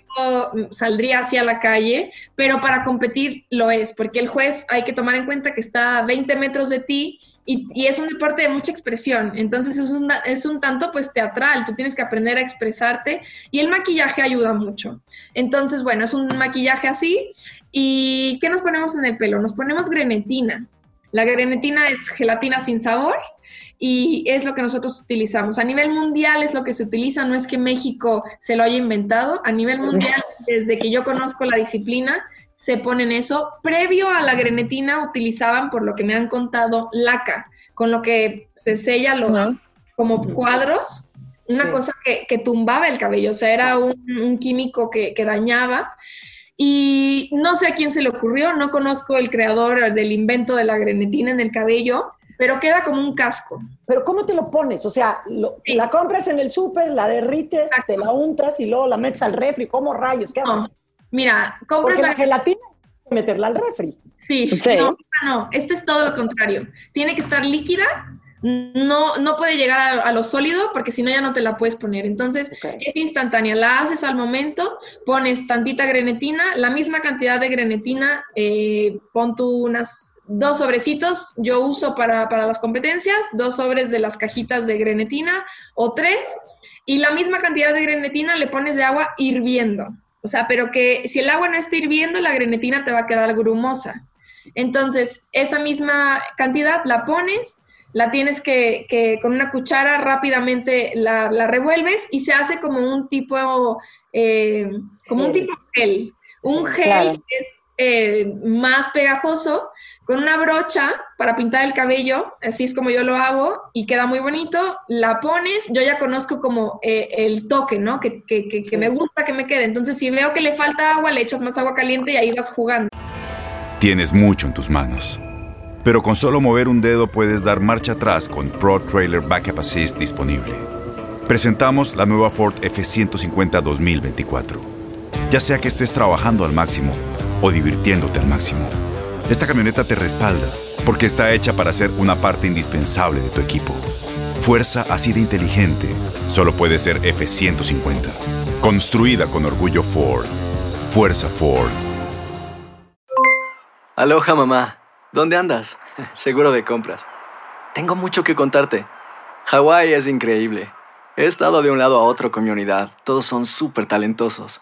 saldría hacia la calle, pero para competir lo es, porque el juez hay que tomar en cuenta que está a 20 metros de ti y, es un deporte de mucha expresión, entonces es un, es un tanto pues teatral, tú tienes que aprender a expresarte y el maquillaje ayuda mucho. Entonces, bueno, es un maquillaje así. ¿Y qué nos ponemos en el pelo? Nos ponemos grenetina. La grenetina es gelatina sin sabor y es lo que nosotros utilizamos. A nivel mundial es lo que se utiliza, no es que México se lo haya inventado, a nivel mundial, desde que yo conozco la disciplina, se ponen eso. Previo a la grenetina utilizaban, por lo que me han contado, laca, con lo que se sella los como cuadros, una cosa que, tumbaba el cabello, o sea, era un, químico que, que dañaba. Y no sé a quién se le ocurrió, no conozco el creador del invento de la grenetina en el cabello, pero queda como un casco. Pero ¿cómo te lo pones? O sea, lo- la compras en el súper, la derrites, te la untas y luego la metes al refri. ¿Cómo rayos? ¿Qué haces? Mira, compras Porque la la gelatina que meterla al refri. Sí, no, no, este es todo lo contrario. Tiene que estar líquida, no, no puede llegar a, a lo sólido porque si no ya no te la puedes poner. Entonces es instantánea, la haces al momento, pones tantita grenetina, la misma cantidad de grenetina, eh, pon tú unas dos sobrecitos, yo uso para, para las competencias, dos sobres de las cajitas de grenetina o tres, y la misma cantidad de grenetina le pones de agua hirviendo. O sea, pero que si el agua no está hirviendo, la grenetina te va a quedar grumosa. Entonces, esa misma cantidad la pones, la tienes que, que con una cuchara rápidamente la, la revuelves y se hace como un tipo, eh, como un Gel. tipo gel. Un gel claro. que es eh, más pegajoso, con una brocha para pintar el cabello, así es como yo lo hago y queda muy bonito, la pones, yo ya conozco como eh, el toque, ¿no? Que, que- que- que me gusta que me quede, entonces si veo que le falta agua, le echas más agua caliente y ahí vas jugando. Tienes mucho en tus manos. Pero con solo mover un dedo puedes dar marcha atrás con Pro Trailer Backup Assist disponible. Presentamos la nueva Ford F150 2024. Ya sea que estés trabajando al máximo o divirtiéndote al máximo, esta camioneta te respalda porque está hecha para ser una parte indispensable de tu equipo. Fuerza así de inteligente solo puede ser F150. Construida con orgullo Ford. Fuerza Ford. Aloha mamá, ¿dónde andas? *laughs* Seguro de compras. Tengo mucho que contarte. Hawái es increíble. He estado de un lado a otro con mi unidad. Todos son súper talentosos.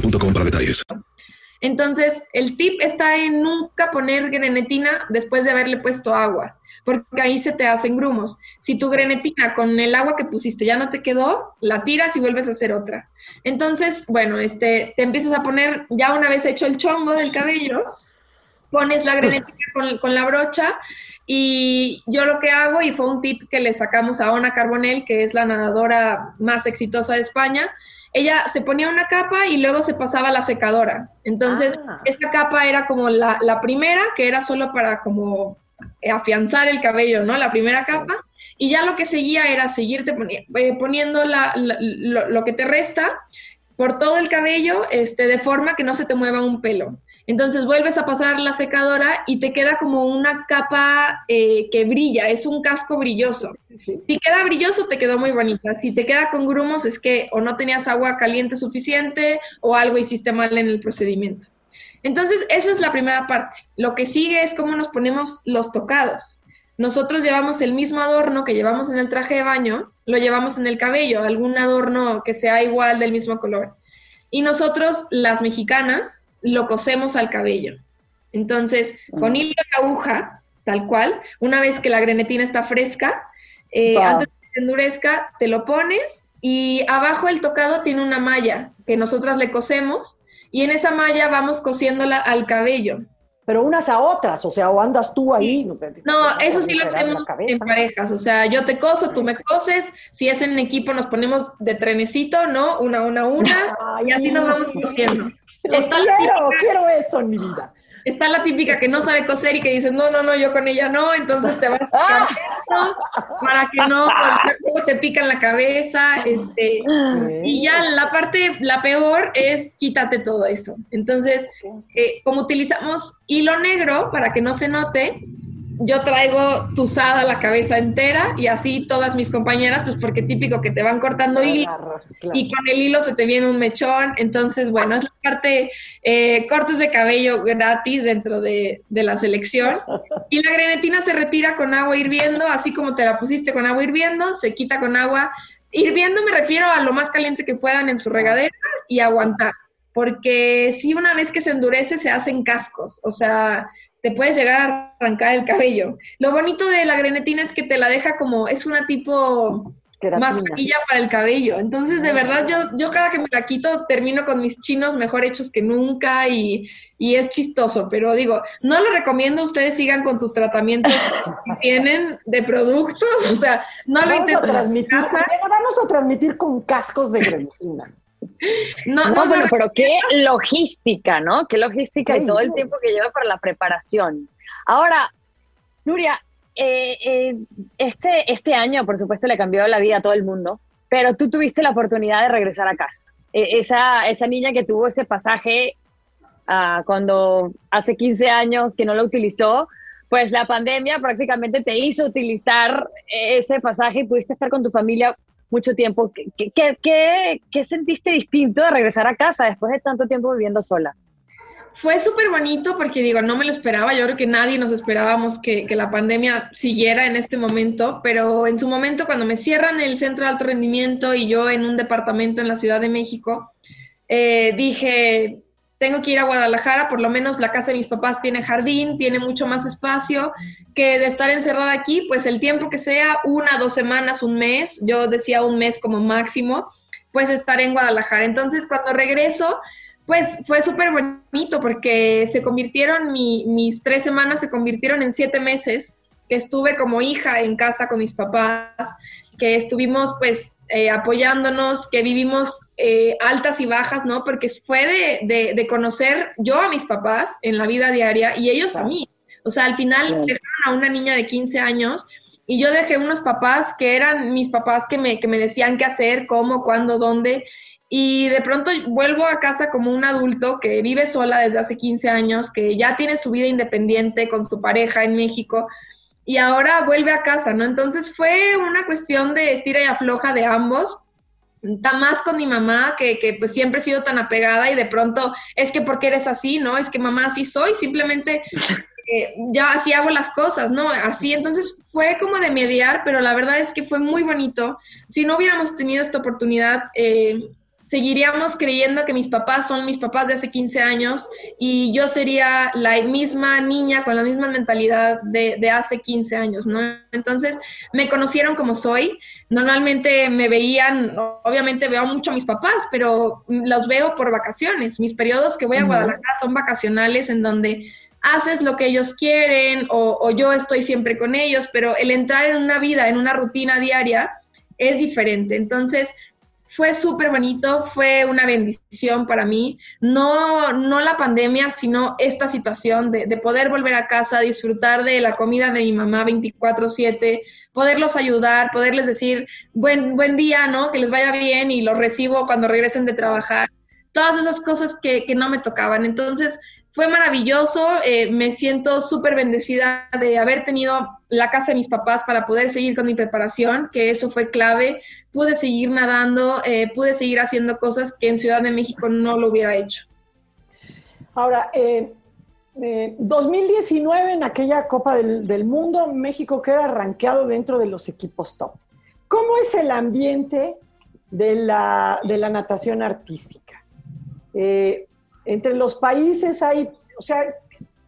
para detalles. Entonces, el tip está en nunca poner grenetina después de haberle puesto agua, porque ahí se te hacen grumos. Si tu grenetina con el agua que pusiste ya no te quedó, la tiras y vuelves a hacer otra. Entonces, bueno, este, te empiezas a poner, ya una vez hecho el chongo del cabello, pones la grenetina con, con la brocha y yo lo que hago, y fue un tip que le sacamos a Ona Carbonell, que es la nadadora más exitosa de España, ella se ponía una capa y luego se pasaba a la secadora. Entonces, esta capa era como la, la primera, que era solo para como afianzar el cabello, ¿no? La primera capa. Y ya lo que seguía era seguirte poni- eh, poniendo la- la- lo, lo que te resta por todo el cabello, este, de forma que no se te mueva un pelo. Entonces vuelves a pasar la secadora y te queda como una capa eh, que brilla, es un casco brilloso. Si queda brilloso, te quedó muy bonita. Si te queda con grumos, es que o no tenías agua caliente suficiente o algo hiciste mal en el procedimiento. Entonces, esa es la primera parte. Lo que sigue es cómo nos ponemos los tocados. Nosotros llevamos el mismo adorno que llevamos en el traje de baño, lo llevamos en el cabello, algún adorno que sea igual del mismo color. Y nosotros, las mexicanas, lo cosemos al cabello. Entonces, con hilo de aguja, tal cual, una vez que la grenetina está fresca, eh, Wow. antes de que se endurezca, te lo pones y abajo el tocado tiene una malla que nosotras le cosemos y en esa malla vamos cosiéndola al cabello. Pero unas a otras, o sea, o andas tú ahí. No, No, eso sí lo hacemos en parejas, o sea, yo te coso, tú me coses, si es en equipo nos ponemos de trenecito, ¿no? Una, una, una, *laughs* y así nos vamos cosiendo. Está la quiero, típica- quiero eso en mi vida. está la típica que no sabe coser y que dice, no, no, no, yo con ella no, entonces te vas *laughs* a para que no te pican la cabeza, este, y ya la parte, la peor es quítate todo eso. Entonces, eh, como utilizamos hilo negro para que no se note, yo traigo tuzada la cabeza entera y así todas mis compañeras, pues porque típico que te van cortando hilo y con el hilo se te viene un mechón. Entonces, bueno, es la parte eh, cortes de cabello gratis dentro de, de, la selección. Y la grenetina se retira con agua hirviendo, así como te la pusiste con agua hirviendo, se quita con agua. Hirviendo me refiero a lo más caliente que puedan en su regadera y aguantar porque si una vez que se endurece se hacen cascos, o sea, te puedes llegar a arrancar el cabello. Lo bonito de la grenetina es que te la deja como, es una tipo mascarilla para el cabello. Entonces, de verdad, yo, yo cada que me la quito termino con mis chinos mejor hechos que nunca y, y es chistoso, pero digo, no lo recomiendo, ustedes sigan con sus tratamientos *laughs* que tienen de productos, o sea, no vamos lo intenten. Vamos a transmitir con cascos de grenetina. No, no, pero qué logística, ¿no? Qué logística y todo el tiempo que lleva para la preparación. Ahora, Nuria, eh, eh, este, este año, por supuesto, le cambió la vida a todo el mundo, pero tú tuviste la oportunidad de regresar a casa. E, esa, esa niña que tuvo ese pasaje uh, cuando hace 15 años que no lo utilizó, pues la pandemia prácticamente te hizo utilizar ese pasaje y pudiste estar con tu familia mucho tiempo. ¿Qué, qué, qué, sentiste distinto de regresar a casa después de tanto tiempo viviendo sola? Fue súper bonito porque digo, no me lo esperaba, yo creo que nadie nos esperábamos que, que, la pandemia siguiera en este momento, pero en su momento cuando me cierran el centro de alto rendimiento y yo en un departamento en la Ciudad de México, eh, dije, tengo que ir a Guadalajara, por lo menos la casa de mis papás tiene jardín, tiene mucho más espacio que de estar encerrada aquí, pues el tiempo que sea, una, dos semanas, un mes, yo decía un mes como máximo, pues estar en Guadalajara. Entonces cuando regreso, pues fue súper bonito porque se convirtieron, mis tres semanas se convirtieron en siete meses que estuve como hija en casa con mis papás, que estuvimos pues eh, apoyándonos, que vivimos eh, altas y bajas, ¿no? Porque fue de, conocer yo a mis papás en la vida diaria y ellos a mí. O sea, al final dejaron a una niña de 15 años y yo dejé unos papás que eran mis papás que me, que me decían qué hacer, cómo, cuándo, dónde. Y de pronto vuelvo a casa como un adulto que vive sola desde hace 15 años, que ya tiene su vida independiente con su pareja en México y ahora vuelve a casa, ¿no? Entonces fue una cuestión de estira y afloja de ambos. Más con mi mamá, que, que pues siempre he sido tan apegada y de pronto es que porque eres así, ¿no? Es que mamá así soy, simplemente eh, ya así hago las cosas, ¿no? Así, entonces fue como de mediar, pero la verdad es que fue muy bonito. Si no hubiéramos tenido esta oportunidad, eh, seguiríamos creyendo que mis papás son mis papás de hace 15 años y yo sería la misma niña con la misma mentalidad de, de, hace 15 años, ¿no? Entonces me conocieron como soy. Normalmente me veían, obviamente veo mucho a mis papás, pero los veo por vacaciones. Mis periodos que voy a Guadalajara son vacacionales en donde haces lo que ellos quieren o, o yo estoy siempre con ellos, pero el entrar en una vida, en una rutina diaria, es diferente. Entonces, fue súper bonito, fue una bendición para mí. No, no la pandemia, sino esta situación de, de poder volver a casa, disfrutar de la comida de mi mamá 24/7, poderlos ayudar, poderles decir buen, buen día, ¿no? Que les vaya bien y los recibo cuando regresen de trabajar. Todas esas cosas que, que no me tocaban. Entonces, fue maravilloso, eh, me siento súper bendecida de haber tenido la casa de mis papás para poder seguir con mi preparación, que eso fue clave. Pude seguir nadando, eh, pude seguir haciendo cosas que en Ciudad de México no lo hubiera hecho. Ahora, eh, 2019 en aquella Copa del, del, Mundo, México queda rankeado dentro de los equipos top. ¿Cómo es el ambiente de la, de la natación artística? Eh, entre los países hay, o sea,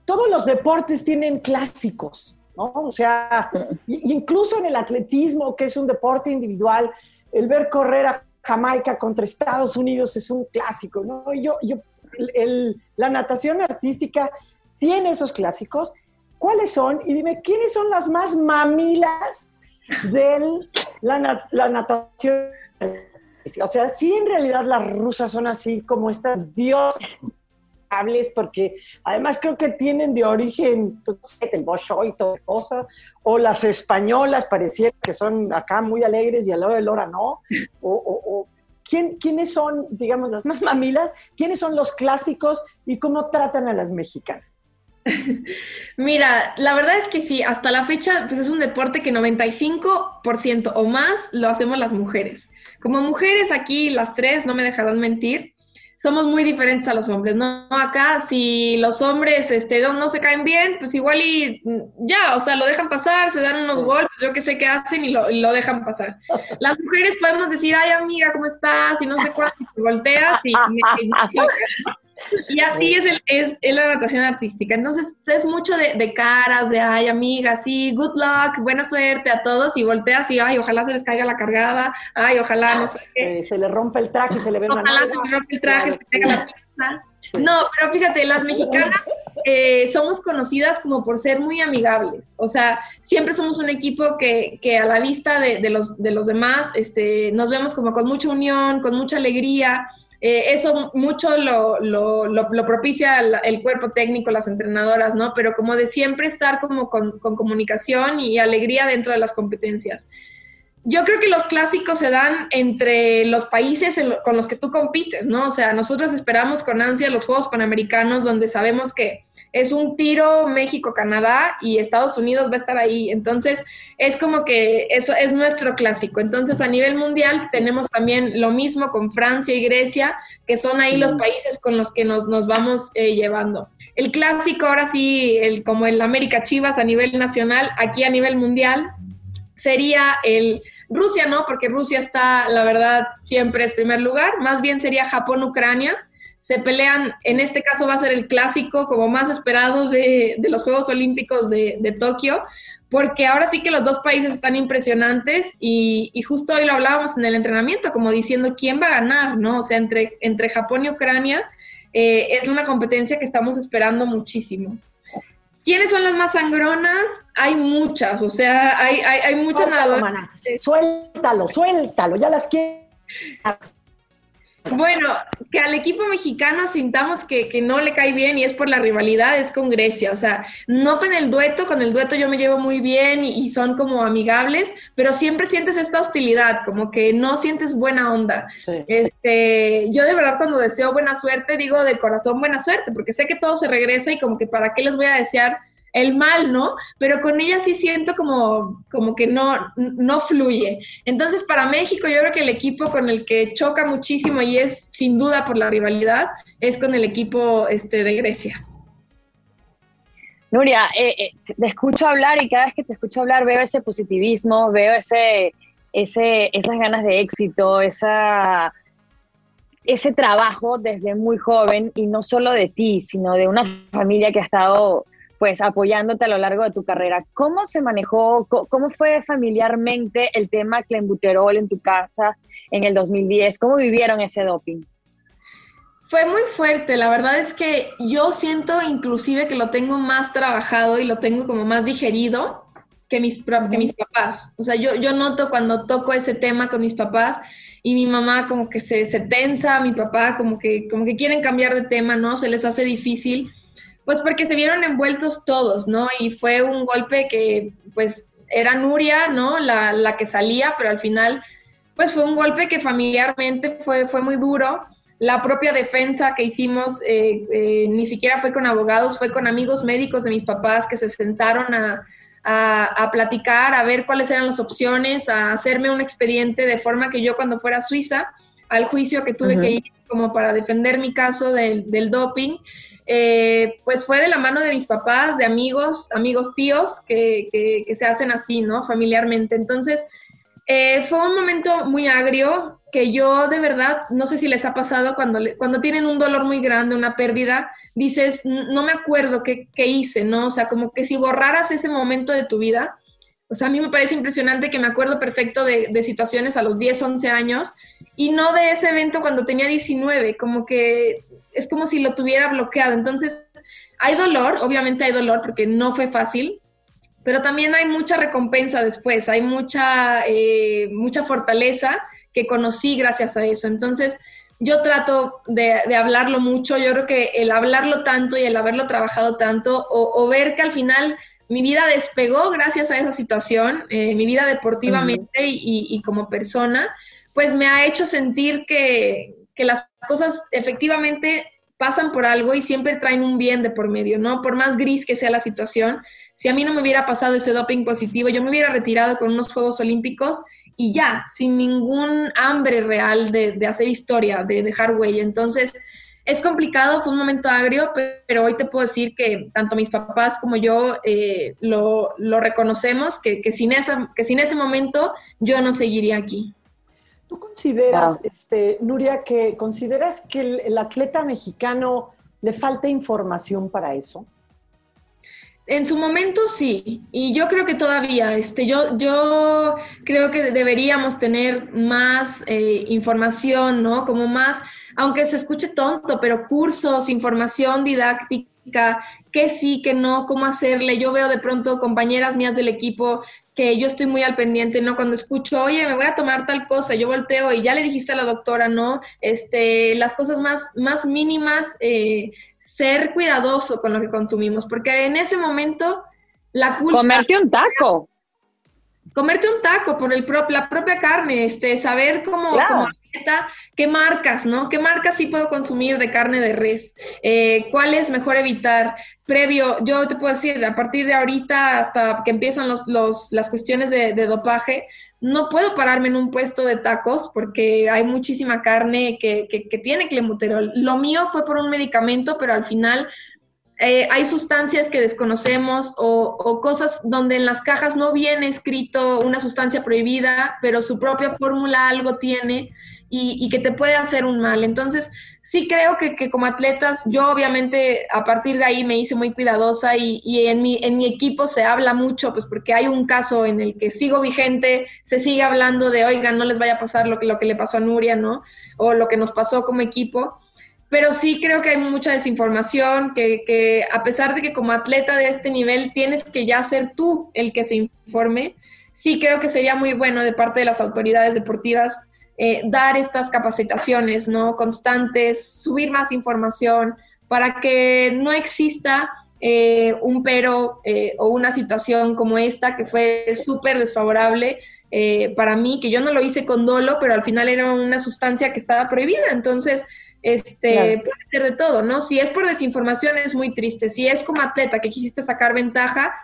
todos los deportes tienen clásicos, ¿no? O sea, incluso en el atletismo, que es un deporte individual, el ver correr a Jamaica contra Estados Unidos es un clásico, ¿no? Yo, yo, el, la natación artística tiene esos clásicos. ¿Cuáles son? Y dime, ¿quiénes son las más mamilas de la, la natación o sea, sí, en realidad las rusas son así como estas diosas memorables porque además creo que tienen de origen pues, el Bolshoi y toda cosa, o las españolas parecieran que son acá muy alegres y a la hora de Lora no, o, o ¿quién, ¿quiénes son, digamos, las más mamilas? ¿Quiénes son los clásicos y cómo tratan a las mexicanas? *laughs* Mira, la verdad es que sí, hasta la fecha pues es un deporte que 95% o más lo hacemos las mujeres. Como mujeres aquí, las tres, no me dejarán mentir, somos muy diferentes a los hombres, ¿no? Acá si los hombres este, no, se caen bien, pues igual y mm, ya, o sea, lo dejan pasar, se dan unos golpes, yo qué sé qué hacen y lo, dejan pasar. *laughs* Las mujeres podemos decir, ay amiga, ¿cómo estás? Y no sé cuánto, y te volteas y... Y *laughs* así es, el, es, la natación artística. Entonces, es mucho de, caras, de ay, amiga, sí, good luck, buena suerte a todos, y volteas y ay, ojalá se les caiga la cargada, ay, ojalá no sé qué. se le rompe el traje y se le ve Ojalá se le rompe el traje, se caiga la pizza. No, pero fíjate, las mexicanas *laughs* eh, somos conocidas como por ser muy amigables. O sea, siempre somos un equipo que, que a la vista de, de, los, de los demás este, nos vemos como con mucha unión, con mucha alegría. Eh, eso mucho lo, lo, propicia el, cuerpo técnico, las entrenadoras, ¿no? Pero como de siempre estar como con, comunicación y alegría dentro de las competencias. Yo creo que los clásicos se dan entre los países con los que tú compites, ¿no? O sea, nosotros esperamos con ansia los Juegos Panamericanos donde sabemos que es un tiro México-Canadá y Estados Unidos va a estar ahí. Entonces, es como que eso es nuestro clásico. Entonces, a nivel mundial tenemos también lo mismo con Francia y Grecia, que son ahí los países con los que nos, nos vamos eh, llevando. El clásico, ahora sí, el, como el América Chivas a nivel nacional, aquí a nivel mundial, sería el Rusia, ¿no? Porque Rusia está, la verdad, siempre es primer lugar. Más bien sería Japón-Ucrania se pelean, en este caso va a ser el clásico como más esperado de, los Juegos Olímpicos de, Tokio, porque ahora sí que los dos países están impresionantes y, justo hoy lo hablábamos en el entrenamiento, como diciendo quién va a ganar, ¿no? O sea, entre, entre Japón y Ucrania eh, es una competencia que estamos esperando muchísimo. ¿Quiénes son las más sangronas? Hay muchas, o sea, hay, hay, hay muchas nadadoras. Suéltalo, suéltalo, ya las quiero. Bueno, que al equipo mexicano sintamos que, no le cae bien y es por la rivalidad, es con Grecia. O sea, no con el dueto, con el dueto yo me llevo muy bien y, son como amigables, pero siempre sientes esta hostilidad, como que no sientes buena onda. Este, yo de verdad cuando deseo buena suerte, digo de corazón buena suerte, porque sé que todo se regresa y como que para qué les voy a desear el mal, ¿no? Pero con ella sí siento como, como que no, no fluye. Entonces, para México, yo creo que el equipo con el que choca muchísimo y es sin duda por la rivalidad, es con el equipo este, de Grecia. Nuria, eh, eh, te escucho hablar y cada vez que te escucho hablar veo ese positivismo, veo ese, ese, esas ganas de éxito, esa, ese trabajo desde muy joven y no solo de ti, sino de una familia que ha estado pues apoyándote a lo largo de tu carrera. ¿Cómo se manejó, cómo fue familiarmente el tema clenbuterol en tu casa en el 2010? ¿Cómo vivieron ese doping? Fue muy fuerte, la verdad es que yo siento inclusive que lo tengo más trabajado y lo tengo como más digerido que mis, que mis papás. O sea, yo, yo noto cuando toco ese tema con mis papás y mi mamá como que se, se tensa, mi papá como que, como que quieren cambiar de tema, ¿no? Se les hace difícil pues porque se vieron envueltos todos, ¿no? Y fue un golpe que, pues, era Nuria, ¿no? La, la que salía, pero al final, pues fue un golpe que familiarmente fue, fue muy duro. La propia defensa que hicimos eh, eh, ni siquiera fue con abogados, fue con amigos médicos de mis papás que se sentaron a, a, platicar, a ver cuáles eran las opciones, a hacerme un expediente de forma que yo cuando fuera a Suiza, al juicio que tuve que ir como para defender mi caso del, del doping, eh, pues fue de la mano de mis papás, de amigos, amigos tíos, que, que, se hacen así, ¿no? Familiarmente. Entonces, eh, fue un momento muy agrio que yo de verdad, no sé si les ha pasado cuando, cuando tienen un dolor muy grande, una pérdida, dices, no me acuerdo qué, qué hice, ¿no? O sea, como que si borraras ese momento de tu vida, o sea, a mí me parece impresionante que me acuerdo perfecto de, de, situaciones a los 10, 11 años y no de ese evento cuando tenía 19, como que es como si lo tuviera bloqueado. Entonces, hay dolor, obviamente hay dolor porque no fue fácil, pero también hay mucha recompensa después, hay mucha, eh, mucha fortaleza que conocí gracias a eso. Entonces, yo trato de, hablarlo mucho, yo creo que el hablarlo tanto y el haberlo trabajado tanto, o, ver que al final mi vida despegó gracias a esa situación, eh, mi vida deportivamente y, como persona, pues me ha hecho sentir que, que las cosas efectivamente pasan por algo y siempre traen un bien de por medio, ¿no? Por más gris que sea la situación, si a mí no me hubiera pasado ese doping positivo, yo me hubiera retirado con unos Juegos Olímpicos y ya, sin ningún hambre real de, hacer historia, de dejar huella. Entonces, es complicado, fue un momento agrio, pero hoy te puedo decir que tanto mis papás como yo eh, lo, reconocemos, que, sin esa, que sin ese momento yo no seguiría aquí. ¿Tú consideras, este, Nuria, que consideras que el, atleta mexicano le falta información para eso? En su momento sí, y yo creo que todavía, este, yo, yo creo que deberíamos tener más eh, información, ¿no? Como más, aunque se escuche tonto, pero cursos, información didáctica, qué sí, qué no, cómo hacerle. Yo veo de pronto compañeras mías del equipo que yo estoy muy al pendiente, ¿no? Cuando escucho, oye, me voy a tomar tal cosa, yo volteo y ya le dijiste a la doctora, ¿no? Este, las cosas más, más mínimas, eh, ser cuidadoso con lo que consumimos, porque en ese momento la culpa... Comerte un taco. Comerte un taco por el la propia carne, este, saber cómo, cómo qué marcas, ¿no? ¿Qué marcas sí puedo consumir de carne de res? Eh, ¿Cuál es mejor evitar? Previo, yo te puedo decir, a partir de ahorita hasta que empiezan los, los, las cuestiones de, dopaje, no puedo pararme en un puesto de tacos porque hay muchísima carne que, que, que tiene clemuterol. Lo mío fue por un medicamento, pero al final eh, hay sustancias que desconocemos o, cosas donde en las cajas no viene escrito una sustancia prohibida, pero su propia fórmula algo tiene y, que te puede hacer un mal. Entonces, sí creo que, como atletas, yo obviamente a partir de ahí me hice muy cuidadosa y, en, mi, en mi equipo se habla mucho, pues porque hay un caso en el que sigo vigente, se sigue hablando de, oigan, no les vaya a pasar lo que, lo que le pasó a Nuria, ¿no? O lo que nos pasó como equipo pero sí creo que hay mucha desinformación, que, a pesar de que como atleta de este nivel tienes que ya ser tú el que se informe, sí creo que sería muy bueno de parte de las autoridades deportivas eh, dar estas capacitaciones no constantes, subir más información para que no exista eh, un pero eh, o una situación como esta que fue súper desfavorable para mí, que yo no lo hice con dolo, pero al final era una sustancia que estaba prohibida. Entonces, este, puede ser de todo, ¿no? Si es por desinformación es muy triste, si es como atleta que quisiste sacar ventaja,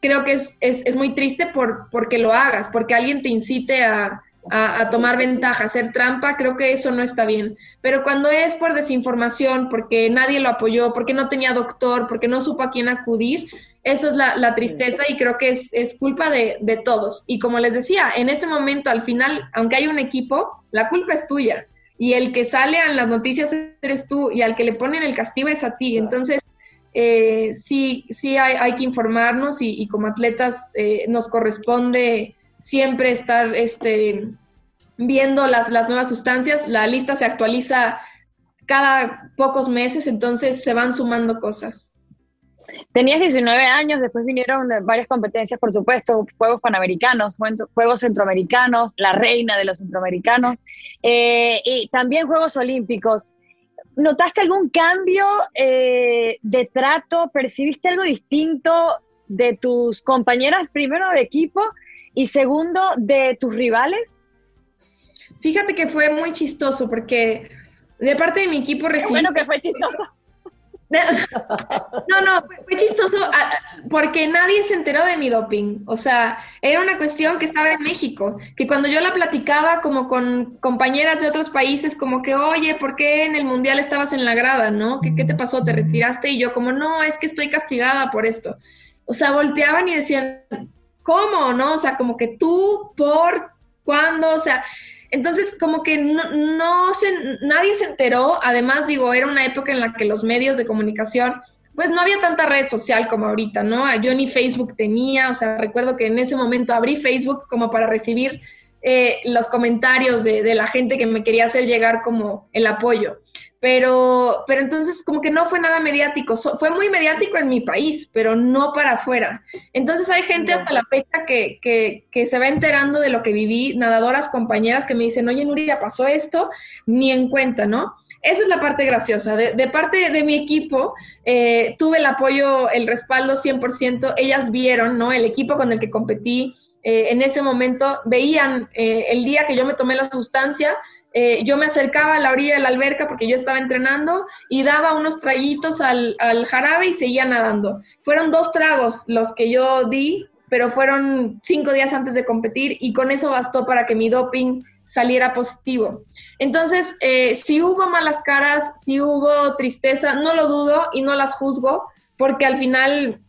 creo que es, es, muy triste por, porque lo hagas, porque alguien te incite a, a, tomar ventaja, hacer trampa, creo que eso no está bien. Pero cuando es por desinformación, porque nadie lo apoyó, porque no tenía doctor, porque no supo a quién acudir, eso es la, la tristeza y creo que es, es culpa de, de, todos. Y como les decía, en ese momento, al final, aunque hay un equipo, la culpa es tuya y el que sale a las noticias eres tú y al que le ponen el castigo es a ti. Entonces, eh, sí, sí hay, que informarnos y, como atletas eh, nos corresponde siempre estar este, viendo las, las nuevas sustancias. La lista se actualiza cada pocos meses, entonces se van sumando cosas. Tenías 19 años, después vinieron varias competencias, por supuesto, Juegos Panamericanos, Juegos Centroamericanos, la reina de los Centroamericanos, eh, y también Juegos Olímpicos. ¿Notaste algún cambio eh, de trato? ¿Percibiste algo distinto de tus compañeras, primero de equipo y segundo de tus rivales? Fíjate que fue muy chistoso porque de parte de mi equipo recibí... bueno que fue chistoso. *laughs* No, no, fue, chistoso ah, porque nadie se enteró de mi doping. O sea, era una cuestión que estaba en México, que cuando yo la platicaba como con compañeras de otros países, como que, oye, ¿por qué en el mundial estabas en la grada, no? ¿Qué, te pasó? ¿Te retiraste? Y yo como, no, es que estoy castigada por esto. O sea, volteaban y decían, ¿cómo? ¿No? O sea, como que tú, por, cuándo, o sea, entonces, como que no, no se, nadie se enteró. Además, digo, era una época en la que los medios de comunicación, pues no había tanta red social como ahorita, ¿no? Yo ni Facebook tenía, o sea, recuerdo que en ese momento abrí Facebook como para recibir eh, los comentarios de, de, la gente que me quería hacer llegar como el apoyo. Pero, pero entonces como que no fue nada mediático, fue muy mediático en mi país, pero no para afuera. Entonces hay gente hasta la fecha que, que, que, se va enterando de lo que viví, nadadoras, compañeras que me dicen, oye Nuria, pasó esto, ni en cuenta, ¿no? Esa es la parte graciosa. De, parte de mi equipo, eh, tuve el apoyo, el respaldo 100%. Ellas vieron, ¿no? El equipo con el que competí eh, en ese momento, veían eh, el día que yo me tomé la sustancia, yo me acercaba a la orilla de la alberca porque yo estaba entrenando y daba unos traguitos al, al jarabe y seguía nadando. Fueron dos tragos los que yo di, pero fueron cinco días antes de competir y con eso bastó para que mi doping saliera positivo. Entonces, eh, si hubo malas caras, si hubo tristeza, no lo dudo y no las juzgo, porque al final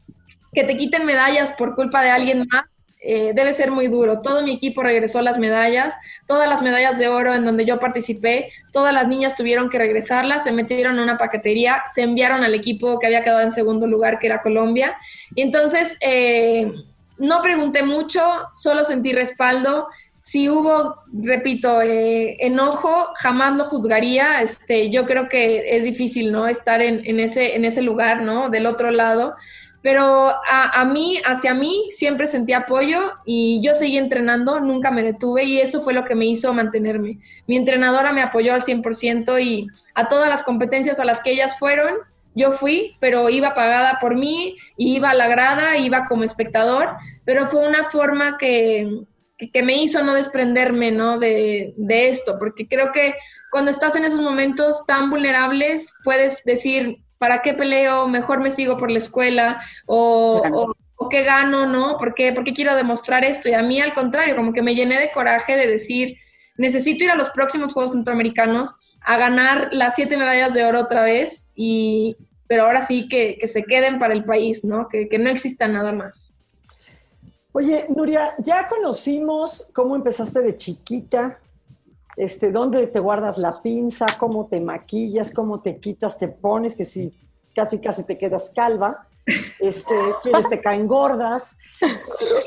que te quiten medallas por culpa de alguien más eh, debe ser muy duro. Todo mi equipo regresó las medallas, todas las medallas de oro en donde yo participé, todas las niñas tuvieron que regresarlas, se metieron en una paquetería, se enviaron al equipo que había quedado en segundo lugar, que era Colombia. Y entonces, eh, no pregunté mucho, solo sentí respaldo si hubo, repito, eh, enojo, jamás lo juzgaría. Este, yo creo que es difícil, ¿no? Estar en, ese, en ese lugar, ¿no? Del otro lado. Pero a, mí, hacia mí, siempre sentí apoyo y yo seguí entrenando, nunca me detuve y eso fue lo que me hizo mantenerme. Mi entrenadora me apoyó al 100% y a todas las competencias a las que ellas fueron, yo fui, pero iba pagada por mí, iba a la grada, iba como espectador, pero fue una forma que, que, me hizo no desprenderme, ¿no? De, de, esto, porque creo que cuando estás en esos momentos tan vulnerables, puedes decir, ¿para qué peleo? Mejor me sigo por la escuela o, o, qué gano, ¿no? ¿Por qué, ¿Por qué quiero demostrar esto? Y a mí al contrario, como que me llené de coraje de decir, necesito ir a los próximos Juegos Centroamericanos a ganar las siete medallas de oro otra vez, y, pero ahora sí que, que se queden para el país, ¿no? Que, que no exista nada más. Oye, Nuria, ya conocimos cómo empezaste de chiquita, este, dónde te guardas la pinza, cómo te maquillas, cómo te quitas, te pones, que si casi casi te quedas calva, este, *laughs* quieres te caen gordas.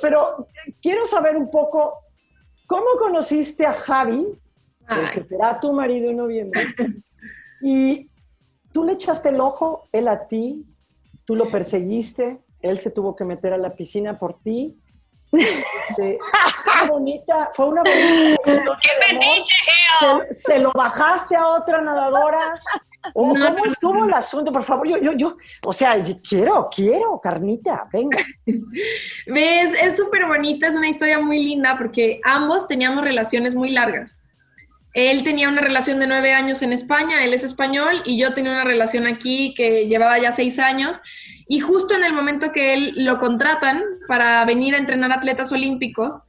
Pero quiero saber un poco, ¿cómo conociste a Javi, el que será tu marido en noviembre? Y tú le echaste el ojo, él a ti, tú lo perseguiste, él se tuvo que meter a la piscina por ti fue una bonita, fue una bonita. *laughs* ¡Qué se, se, lo bajaste a otra nadadora? ¿O ¿Cómo estuvo el asunto? Por favor, yo, yo, yo, o sea, quiero, quiero, carnita, venga. *laughs* ¿Ves? Es súper bonita, es una historia muy linda porque ambos teníamos relaciones muy largas. Él tenía una relación de nueve años en España, él es español, y yo tenía una relación aquí que llevaba ya seis años. Y justo en el momento que él lo contratan para venir a entrenar atletas olímpicos,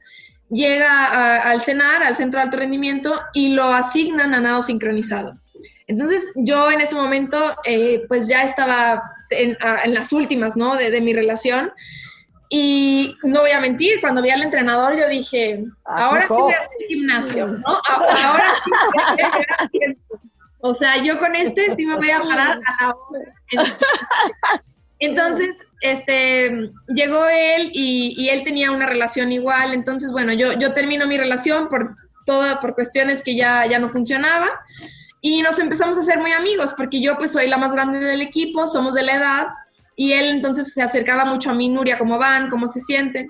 llega al CENAR, al Centro de Alto Rendimiento, y lo asignan a nado sincronizado. Entonces yo en ese momento eh, pues ya estaba en, las últimas, ¿no? De, de, mi relación. Y no voy a mentir, cuando vi al entrenador yo dije, ah, ahora sí voy a hacer gimnasio, ¿no? Ahora sí a O sea, yo con este sí me voy a parar a la hora. *laughs* Entonces, este, llegó él y, él tenía una relación igual, entonces, bueno, yo, yo termino mi relación por todo, por cuestiones que ya, ya no funcionaba y nos empezamos a ser muy amigos porque yo pues soy la más grande del equipo, somos de la edad y él entonces se acercaba mucho a mí, Nuria, ¿cómo van? ¿Cómo se sienten?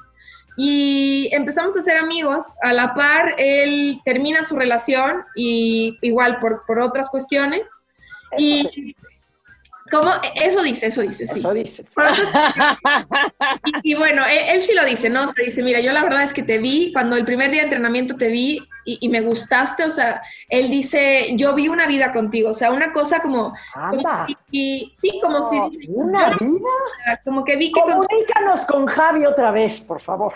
Y empezamos a ser amigos. A la par, él termina su relación y igual por, por otras cuestiones. y ¿Cómo? Eso dice, eso dice, sí. Eso dice. *laughs* Y, bueno, él, sí lo dice, ¿no? O sea, dice, mira, yo la verdad es que te vi, cuando el primer día de entrenamiento te vi y, me gustaste, o sea, él dice, yo vi una vida contigo, o sea, una cosa como... Anda. y, sí, como si... ¿Una vida? como que vi que... Comunícanos con... Javi otra vez, por favor.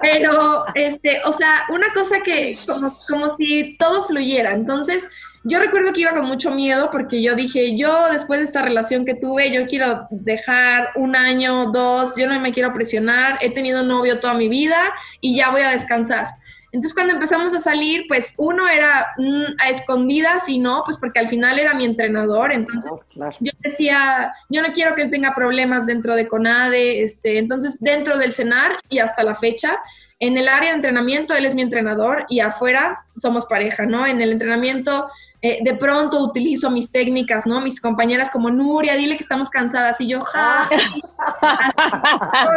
Pero, este, o sea, una cosa que, como, como si todo fluyera, entonces yo recuerdo que iba con mucho miedo porque yo dije, yo después de esta relación que tuve, yo quiero dejar un año, dos, yo no me quiero presionar, he tenido un novio toda mi vida y ya voy a descansar. Entonces cuando empezamos a salir, pues uno era a escondidas y no, pues porque al final era mi entrenador, entonces oh, yo decía, yo no quiero que él tenga problemas dentro de CONADE, este, entonces dentro del CENAR y hasta la fecha, en el área de entrenamiento él es mi entrenador y afuera somos pareja, ¿no? En el entrenamiento eh, de pronto utilizo mis técnicas, ¿no? Mis compañeras como Nuria, dile que estamos cansadas y yo, ja,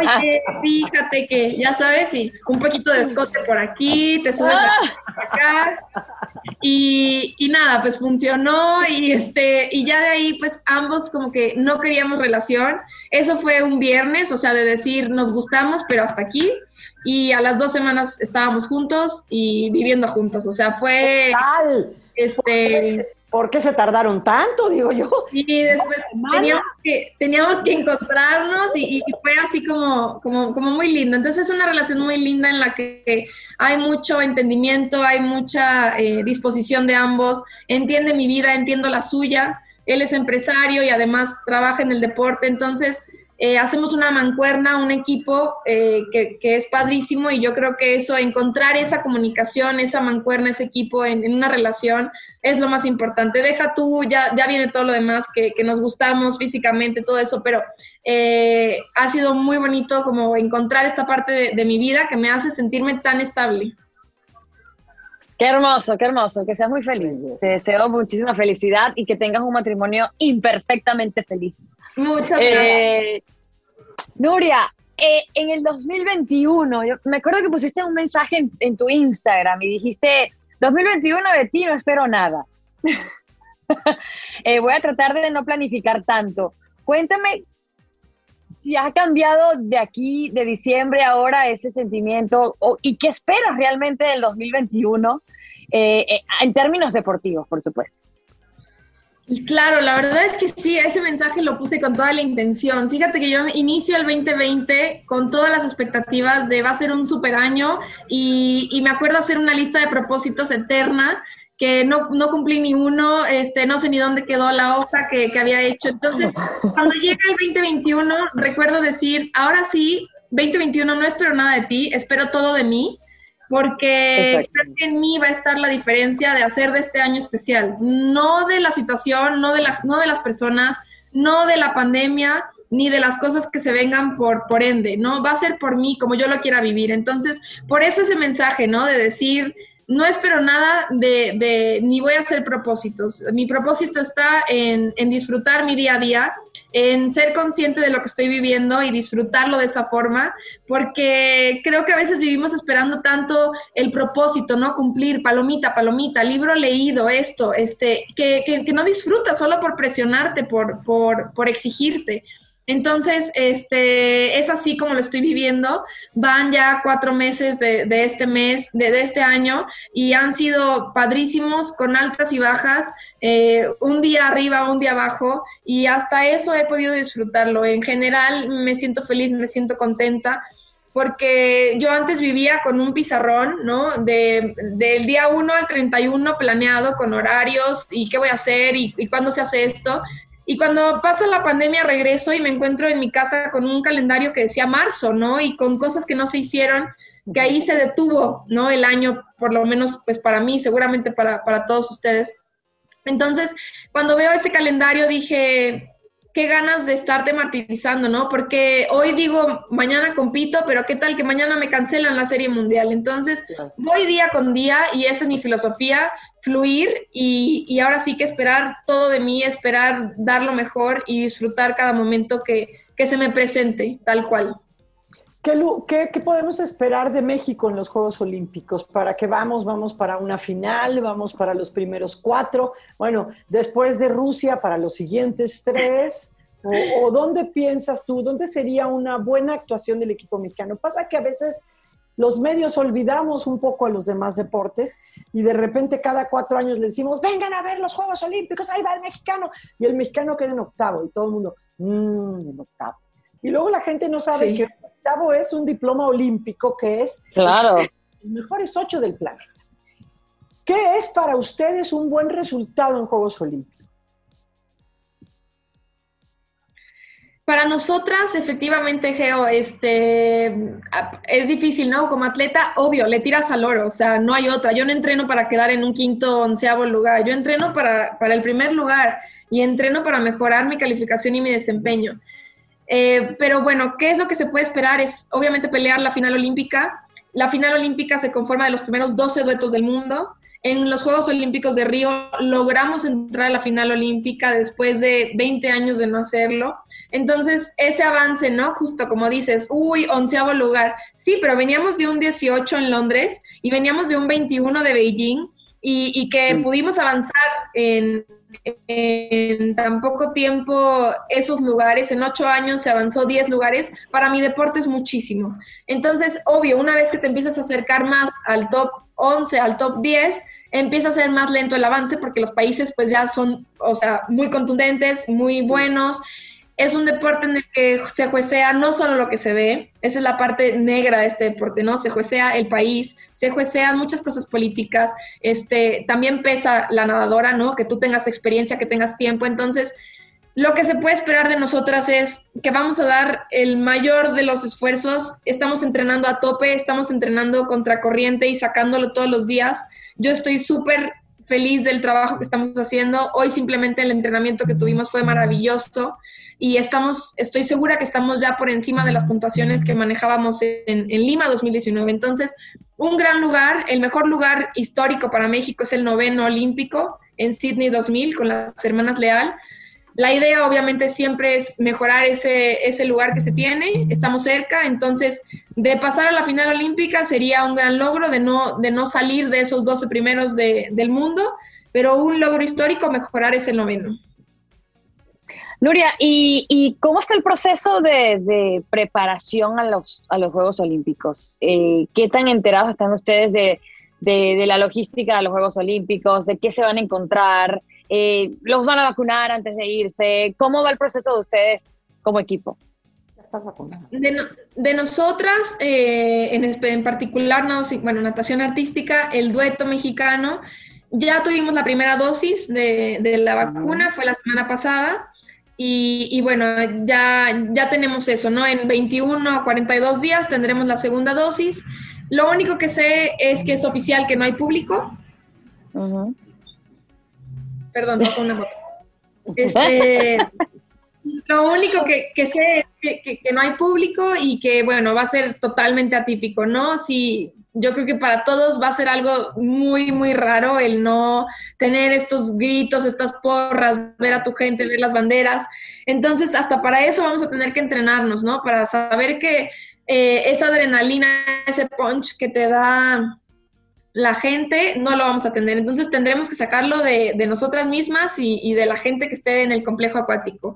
oye, fíjate que, ya sabes, y un poquito de escote por aquí, te subes por acá. Y, y, nada, pues funcionó y, este, y ya de ahí, pues ambos como que no queríamos relación. Eso fue un viernes, o sea, de decir, nos gustamos, pero hasta aquí. Y a las dos semanas estábamos juntos y viviendo juntos, o sea, fue... Este, ¿Por qué se tardaron tanto? Digo yo. Y después teníamos que, teníamos que encontrarnos y, fue así como, como, como muy lindo. Entonces es una relación muy linda en la que hay mucho entendimiento, hay mucha eh, disposición de ambos. Entiende mi vida, entiendo la suya. Él es empresario y además trabaja en el deporte. Entonces eh, hacemos una mancuerna, un equipo eh, que, es padrísimo y yo creo que eso, encontrar esa comunicación, esa mancuerna, ese equipo en, una relación es lo más importante. Deja tú, ya, ya viene todo lo demás, que, nos gustamos físicamente, todo eso, pero eh, ha sido muy bonito como encontrar esta parte de, de mi vida que me hace sentirme tan estable. Qué hermoso, qué hermoso, que seas muy feliz. Te deseo muchísima felicidad y que tengas un matrimonio imperfectamente feliz. Muchas eh, gracias. Nuria, eh, en el 2021, yo me acuerdo que pusiste un mensaje en, tu Instagram y dijiste, 2021 de ti no espero nada. *laughs* Eh, voy a tratar de no planificar tanto. Cuéntame si ha cambiado de aquí, de diciembre ahora, ese sentimiento y qué esperas realmente del 2021 en términos deportivos, por supuesto. Claro, la verdad es que sí, ese mensaje lo puse con toda la intención. Fíjate que yo inicio el 2020 con todas las expectativas de va a ser un super año y, me acuerdo hacer una lista de propósitos eterna que no, no, cumplí ni uno, este, no sé ni dónde quedó la hoja que, que había hecho. Entonces, cuando llega el 2021, recuerdo decir, ahora sí, 2021 no espero nada de ti, espero todo de mí porque creo que en mí va a estar la diferencia de hacer de este año especial, no de la situación, no de, la, no de las personas, no de la pandemia, ni de las cosas que se vengan por, por ende, ¿no? Va a ser por mí, como yo lo quiera vivir. Entonces, por eso ese mensaje, ¿no? De decir, no espero nada de, ni voy a hacer propósitos. Mi propósito está en, disfrutar mi día a día, en ser consciente de lo que estoy viviendo y disfrutarlo de esa forma, porque creo que a veces vivimos esperando tanto el propósito, ¿no? Cumplir, palomita, palomita, libro leído, esto, este, que, que, no disfrutas solo por presionarte, por, por, por exigirte. Entonces, este, es así como lo estoy viviendo. Van ya cuatro meses de, este mes, de, este año, y han sido padrísimos, con altas y bajas, eh, un día arriba, un día abajo, y hasta eso he podido disfrutarlo. En general, me siento feliz, me siento contenta porque yo antes vivía con un pizarrón, ¿no? De, del día 1 al 31 planeado con horarios y qué voy a hacer y, y cuándo se hace esto. Y cuando pasa la pandemia regreso y me encuentro en mi casa con un calendario que decía marzo, ¿no? Y con cosas que no se hicieron, que ahí se detuvo, ¿no? El año, por lo menos, pues para mí, seguramente para, para todos ustedes. Entonces, cuando veo ese calendario dije, qué ganas de estarte martirizando, ¿no? Porque hoy digo, mañana compito, pero qué tal que mañana me cancelan la serie mundial. Entonces, voy día con día y esa es mi filosofía, fluir y, ahora sí que esperar todo de mí, esperar dar lo mejor y disfrutar cada momento que, que se me presente, tal cual. ¿Qué, ¿Qué, podemos esperar de México en los Juegos Olímpicos? ¿Para qué vamos? ¿Vamos para una final? ¿Vamos para los primeros cuatro? Bueno, después de Rusia, para los siguientes tres. ¿O, dónde piensas tú? ¿Dónde sería una buena actuación del equipo mexicano? Pasa que a veces los medios olvidamos un poco a los demás deportes y de repente cada cuatro años le decimos, vengan a ver los Juegos Olímpicos, ahí va el mexicano. Y el mexicano queda en octavo y todo el mundo, mmm, en octavo. Y luego la gente no sabe que octavo es un diploma olímpico que es claro. los mejores ocho del planeta. ¿Qué es para ustedes un buen resultado en Juegos Olímpicos? Para nosotras, efectivamente, Geo, este, es difícil, ¿no? Como atleta, obvio, le tiras al oro, o sea, no hay otra. Yo no entreno para quedar en un quinto, onceavo lugar, yo entreno para, para el primer lugar y entreno para mejorar mi calificación y mi desempeño. Eh, pero bueno, ¿qué es lo que se puede esperar? Es obviamente pelear la final olímpica. la final olímpica se conforma de los primeros 12 duetos del mundo. En los Juegos Olímpicos de Río logramos entrar a la final olímpica después de 20 años de no hacerlo. Entonces, ese avance, ¿no? Justo como dices, uy, onceavo lugar. Sí, pero veníamos de un 18 en Londres y veníamos de un 21 de Beijing y, que pudimos avanzar en, en tan poco tiempo esos lugares, en ocho años se avanzó 10 lugares, para mi deporte es muchísimo. Entonces, obvio, una vez que te empiezas a acercar más al top 11, al top 10, empieza a ser más lento el avance porque los países pues ya son, o sea, muy contundentes, muy buenos es un deporte en el que se juecea no solo lo que se ve, esa es la parte negra de este deporte, ¿no? Se juecea el país, se juecean muchas cosas políticas, este, también pesa la nadadora, ¿no? Que tú tengas experiencia, que tengas tiempo, entonces lo que se puede esperar de nosotras es que vamos a dar el mayor de los esfuerzos, estamos entrenando a tope, estamos entrenando contra corriente y sacándolo todos los días. Yo estoy súper feliz del trabajo que estamos haciendo. Hoy simplemente el entrenamiento que tuvimos fue maravilloso y estamos, estoy segura que estamos ya por encima de las puntuaciones que manejábamos en, Lima 2019. Entonces, un gran lugar, el mejor lugar histórico para México es el noveno olímpico en Sydney 2000 con las hermanas Leal. La idea obviamente siempre es mejorar ese, ese lugar que se tiene, estamos cerca, entonces de pasar a la final olímpica sería un gran logro de no, de no salir de esos 12 primeros del mundo, pero un logro histórico mejorar ese noveno. Nuria, ¿y, cómo está el proceso de, preparación a los, a los Juegos Olímpicos? Eh, ¿Qué tan enterados están ustedes de, la logística de los Juegos Olímpicos? ¿De qué se van a encontrar? Eh, ¿Los van a vacunar antes de irse? ¿Cómo va el proceso de ustedes como equipo? Estás vacunada. De, nosotras, eh, en, en, particular, bueno, natación artística, el dueto mexicano, ya tuvimos la primera dosis de, de la vacuna, fue la semana pasada. Y, bueno, ya, ya tenemos eso, ¿no? En 21 a 42 días tendremos la segunda dosis. Lo único que sé es que es oficial que no hay público. Perdón, pasó una moto. *laughs* Este, lo único que, sé es que, que, no hay público y que, bueno, va a ser totalmente atípico, ¿no? Si yo creo que para todos va a ser algo muy, muy raro el no tener estos gritos, estas porras, ver a tu gente, ver las banderas. Entonces, hasta para eso vamos a tener que entrenarnos, ¿no? Para saber que eh, esa adrenalina, ese punch que te da la gente, no lo vamos a tener. Entonces, tendremos que sacarlo de, nosotras mismas y, y de la gente que esté en el complejo acuático.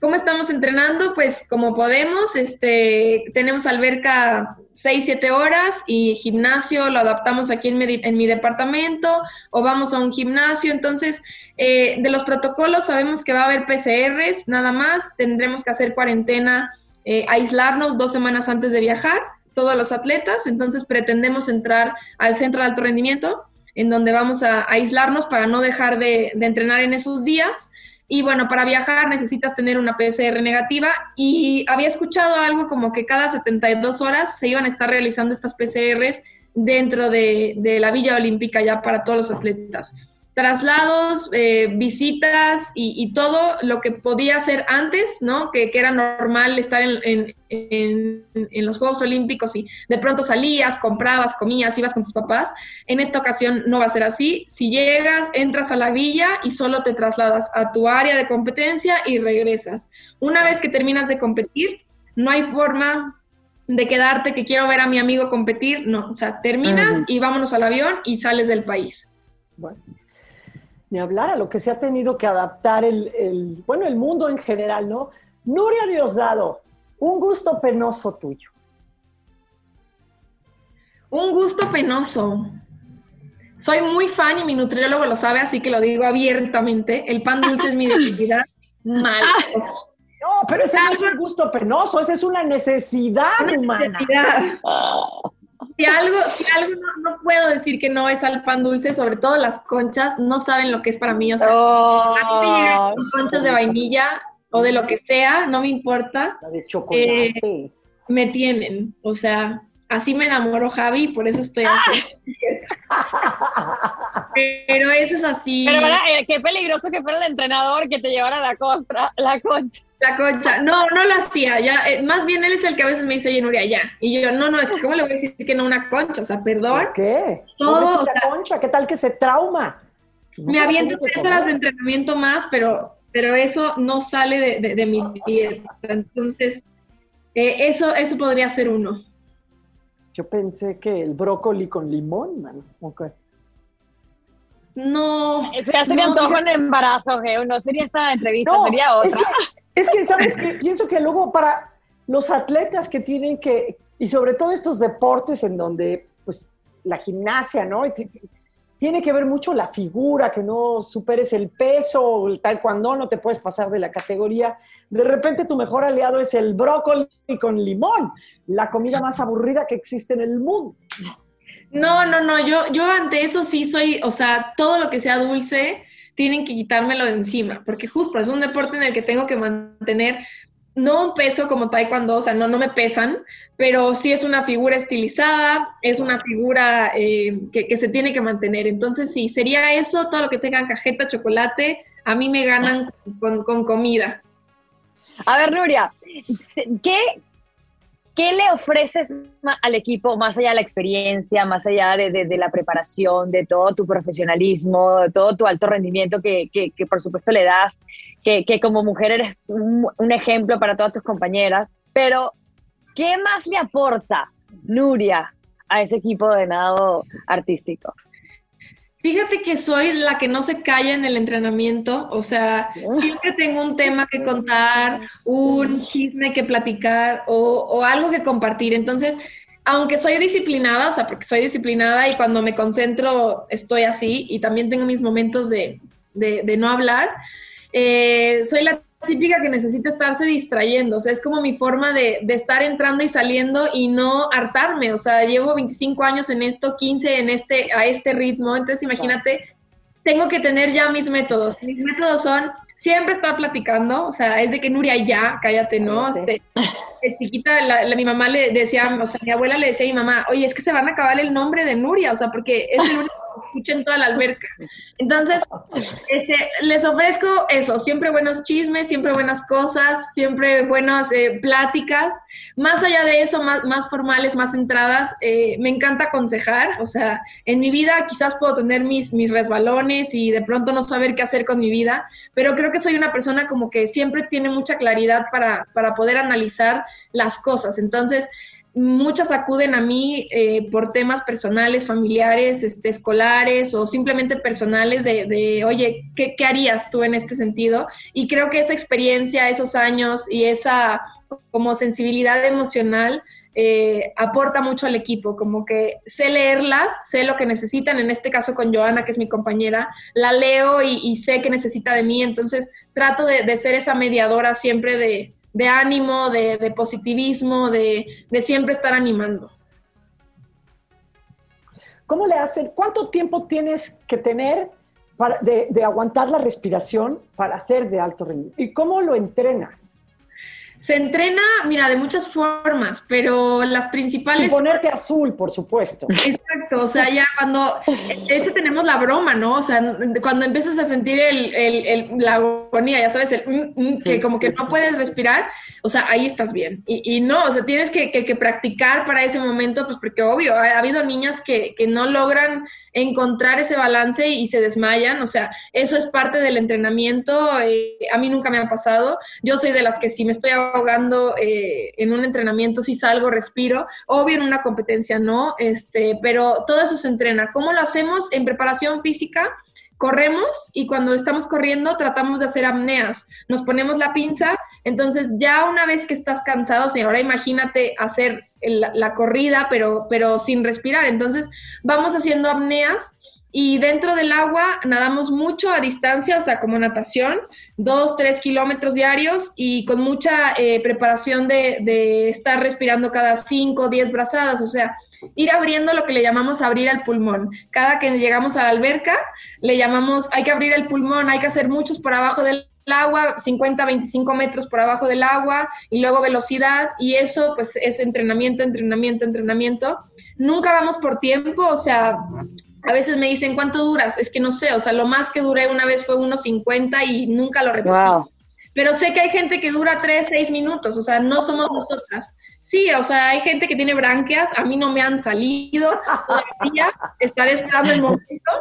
¿Cómo estamos entrenando? Pues como podemos, este, tenemos alberca 6, 7 horas y gimnasio lo adaptamos aquí en mi, en mi departamento o vamos a un gimnasio. Entonces, eh, de los protocolos sabemos que va a haber PCRs, nada más, tendremos que hacer cuarentena, eh, aislarnos dos semanas antes de viajar, todos los atletas, entonces pretendemos entrar al centro de alto rendimiento, en donde vamos a, aislarnos para no dejar de, de entrenar en esos días. Y bueno, para viajar necesitas tener una PCR negativa. Y había escuchado algo como que cada 72 horas se iban a estar realizando estas PCRs dentro de, de la Villa Olímpica ya para todos los atletas traslados, eh, visitas y, todo lo que podía hacer antes, ¿no? Que, era normal estar en, los Juegos Olímpicos y de pronto salías, comprabas, comías, ibas con tus papás. En esta ocasión no va a ser así. Si llegas, entras a la villa y solo te trasladas a tu área de competencia y regresas. Una vez que terminas de competir, no hay forma de quedarte que quiero ver a mi amigo competir, no, o sea, terminas y vámonos al avión y sales del país. Bueno ni hablar a lo que se ha tenido que adaptar el, bueno, el mundo en general, ¿no? Nuria Diosdado, un gusto penoso tuyo. Un gusto penoso. Soy muy fan y mi nutriólogo lo sabe, así que lo digo abiertamente. El pan dulce es mi debilidad. *laughs* Mal. No, pero ese no es un gusto penoso, esa es una necesidad humana. Necesidad. Si algo, si algo no, puedo decir que no es al pan dulce, sobre todo las conchas, no saben lo que es para mí. O sea, oh. conchas de vainilla o de lo que sea, no me importa. La de chocolate. Eh, me tienen, o sea, Así me enamoró Javi, por eso estoy así. *laughs* Pero eso es así. Pero ahora, eh, qué peligroso que fuera el entrenador que te llevara la contra, la concha. La concha. No, no lo hacía. Ya, eh, más bien él es el que a veces me dice, oye, Nuria, ya. Y yo, no, no, es que ¿cómo le voy a decir que no una concha? O sea, perdón. ¿Por qué? Todo, Pobrecita concha, ¿qué tal que se trauma? Me aviento tres horas de entrenamiento más, pero, pero eso no sale de, de- de mi dieta. Entonces, eh, eso, eso podría ser uno. Yo pensé que el brócoli con limón, mano. Ok. No. Eso ya sería no, antojo en embarazo, Geo. No sería esta entrevista, No, sería es otra. que, es que, ¿sabes qué? Pienso que luego para los atletas que tienen que, y sobre todo estos deportes en donde, pues, la gimnasia, ¿no? Tiene que ver mucho la figura, que no superes el peso, el taekwondo, no te puedes pasar de la categoría. De repente tu mejor aliado es el brócoli con limón, la comida más aburrida que existe en el mundo. No, no, no, yo, yo ante eso sí soy, o sea, todo lo que sea dulce, tienen que quitármelo de encima, porque justo es un deporte en el que tengo que mantener no un peso como taekwondo, o sea, no, no me pesan, pero sí es una figura estilizada, es una figura eh, que, que se tiene que mantener. Entonces, sí, sería eso, todo lo que tenga cajeta, chocolate, a mí me ganan con, con comida. A ver, Nuria, ¿qué, qué le ofreces al equipo más allá de la experiencia, más allá de, la preparación, de todo tu profesionalismo, de todo tu alto rendimiento que, por supuesto le das, que, que como mujer eres un, un ejemplo para todas tus compañeras, pero ¿qué más le aporta Nuria a ese equipo de nado artístico? Fíjate que soy la que no se calla en el entrenamiento, o sea, siempre tengo un tema que contar, un chisme que platicar o, o algo que compartir. Entonces, aunque soy disciplinada, o sea, porque soy disciplinada y cuando me concentro estoy así y también tengo mis momentos de, de- de no hablar, eh, soy la típica que necesita estarse distrayendo, o sea, es como mi forma de, de estar entrando y saliendo y no hartarme, o sea, llevo 25 años en esto, 15 en este, a este ritmo, entonces imagínate, tengo que tener ya mis métodos, mis métodos son siempre estar platicando, o sea, es de que Nuria ya, cállate, ¿no? Este, de chiquita, la, la- mi mamá le decía, o sea, mi abuela le decía a mi mamá, oye, es que se van a acabar el nombre de Nuria, o sea, porque es el único escucha en toda la alberca. Entonces, este, les ofrezco eso, siempre buenos chismes, siempre buenas cosas, siempre buenas eh, pláticas. Más allá de eso, más, más formales, más centradas, eh, me encanta aconsejar. O sea, en mi vida quizás puedo tener mis, mis resbalones y de pronto no saber qué hacer con mi vida, pero creo que soy una persona como que siempre tiene mucha claridad para, para poder analizar las cosas. Entonces, muchas acuden a mí eh, por temas personales, familiares, este, escolares o simplemente personales de, de, oye, ¿qué, ¿qué harías tú en este sentido? Y creo que esa experiencia, esos años y esa como sensibilidad emocional eh, aporta mucho al equipo, como que sé leerlas, sé lo que necesitan, en este caso con Joana, que es mi compañera, la leo y, sé que necesita de mí, entonces trato de ser esa mediadora siempre de, de ánimo, de, positivismo, de, de, siempre estar animando. ¿Cómo le hacen? ¿Cuánto tiempo tienes que tener para, de, de, aguantar la respiración para hacer de alto rendimiento? ¿Y cómo lo entrenas? Se entrena, mira, de muchas formas, pero las principales... Sin ponerte azul, por supuesto. Exacto, o sea, ya cuando... De hecho, tenemos la broma, ¿no? O sea, cuando empiezas a sentir el, el, el, la agonía, ya sabes, el, mm, mm, que sí, como que sí, no puedes respirar, o sea, ahí estás bien. Y, no, o sea, tienes que, que, que, practicar para ese momento, pues porque obvio, ha, ha habido niñas que, que, no logran encontrar ese balance y, se desmayan, o sea, eso es parte del entrenamiento, eh, a mí nunca me ha pasado, yo soy de las que si me estoy ahogando eh, en un entrenamiento, si salgo, respiro, obvio en una competencia no, este, pero todo eso se entrena. ¿Cómo lo hacemos? En preparación física, corremos y cuando estamos corriendo tratamos de hacer apneas. Nos ponemos la pinza, entonces ya una vez que estás cansado, o ahora imagínate hacer la corrida, pero, pero sin respirar. Entonces vamos haciendo apneas y dentro del agua nadamos mucho a distancia, o sea, como natación, dos, tres kilómetros diarios y con mucha eh, preparación de, de, estar respirando cada cinco, diez brazadas, o sea, ir abriendo lo que le llamamos abrir el pulmón. Cada que llegamos a la alberca, le llamamos, hay que abrir el pulmón, hay que hacer muchos por abajo del agua, 50, 25 metros por abajo del agua y luego velocidad y eso pues es entrenamiento, entrenamiento, entrenamiento. Nunca vamos por tiempo, o sea, a veces me dicen, ¿cuánto duras? Es que no sé, o sea, lo más que duré una vez fue unos 50 y nunca lo repetí. Pero sé que hay gente que dura 3, 6 minutos, o sea, no somos nosotras. Sí, o sea, hay gente que tiene branquias, a mí no me han salido todavía, estaré esperando el momento,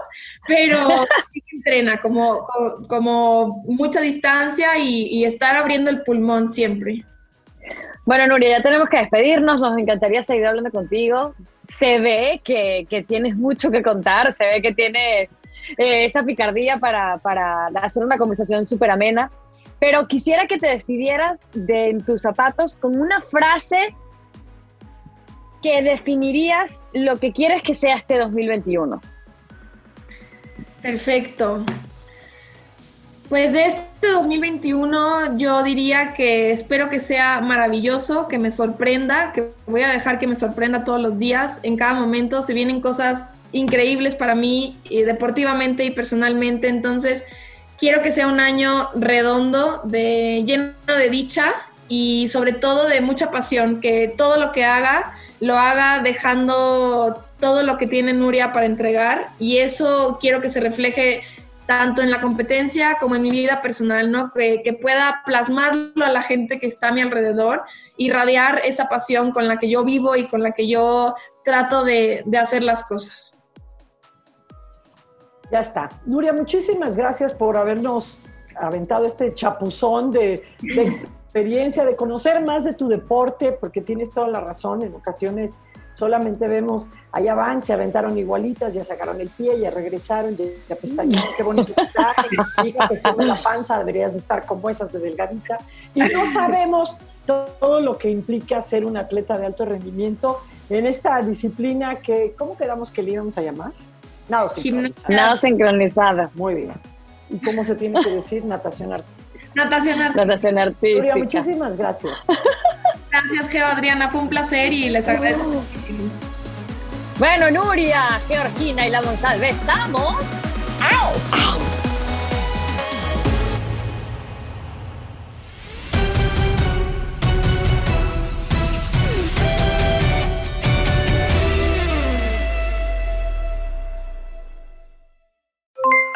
pero sí que entrena, como, como mucha distancia y, estar abriendo el pulmón siempre. Bueno, Nuria, ya tenemos que despedirnos, nos encantaría seguir hablando contigo. Se ve que, que tienes mucho que contar, se ve que tienes eh, esa picardía para, para hacer una conversación súper amena. Pero quisiera que te despidieras de tus zapatos con una frase que definirías lo que quieres que sea este 2021. Perfecto. Pues de este 2021 yo diría que espero que sea maravilloso, que me sorprenda, que voy a dejar que me sorprenda todos los días, en cada momento. Se vienen cosas increíbles para mí, deportivamente y personalmente. Entonces, quiero que sea un año redondo, de, lleno de dicha y sobre todo de mucha pasión, que todo lo que haga lo haga dejando todo lo que tiene Nuria para entregar y eso quiero que se refleje tanto en la competencia como en mi vida personal, ¿no? Que, pueda plasmarlo a la gente que está a mi alrededor, irradiar esa pasión con la que yo vivo y con la que yo trato de hacer las cosas. Ya está. Nuria, muchísimas gracias por habernos aventado este chapuzón de, *clears throat* experiencia, de conocer más de tu deporte, porque tienes toda la razón. En ocasiones solamente vemos, allá van, se aventaron igualitas, ya sacaron el pie, ya regresaron, ya, pestañaron, qué bonito *laughs* está, está en la panza, deberías estar como esas de delgadita. Y no *clears throat* sabemos todo lo que implica ser un atleta de alto rendimiento en esta disciplina que, ¿cómo quedamos que le íbamos a llamar? Nado sincronizado. Nado sincronizado. Muy bien. ¿Y cómo se tiene que decir? Natación artística. Natación artística. Natación artística. muchísimas gracias. Gracias, Geo Adriana. Fue un placer y les agradezco. Bueno, Nuria, Georgina y la González, estamos. ¡Au! ¡Au!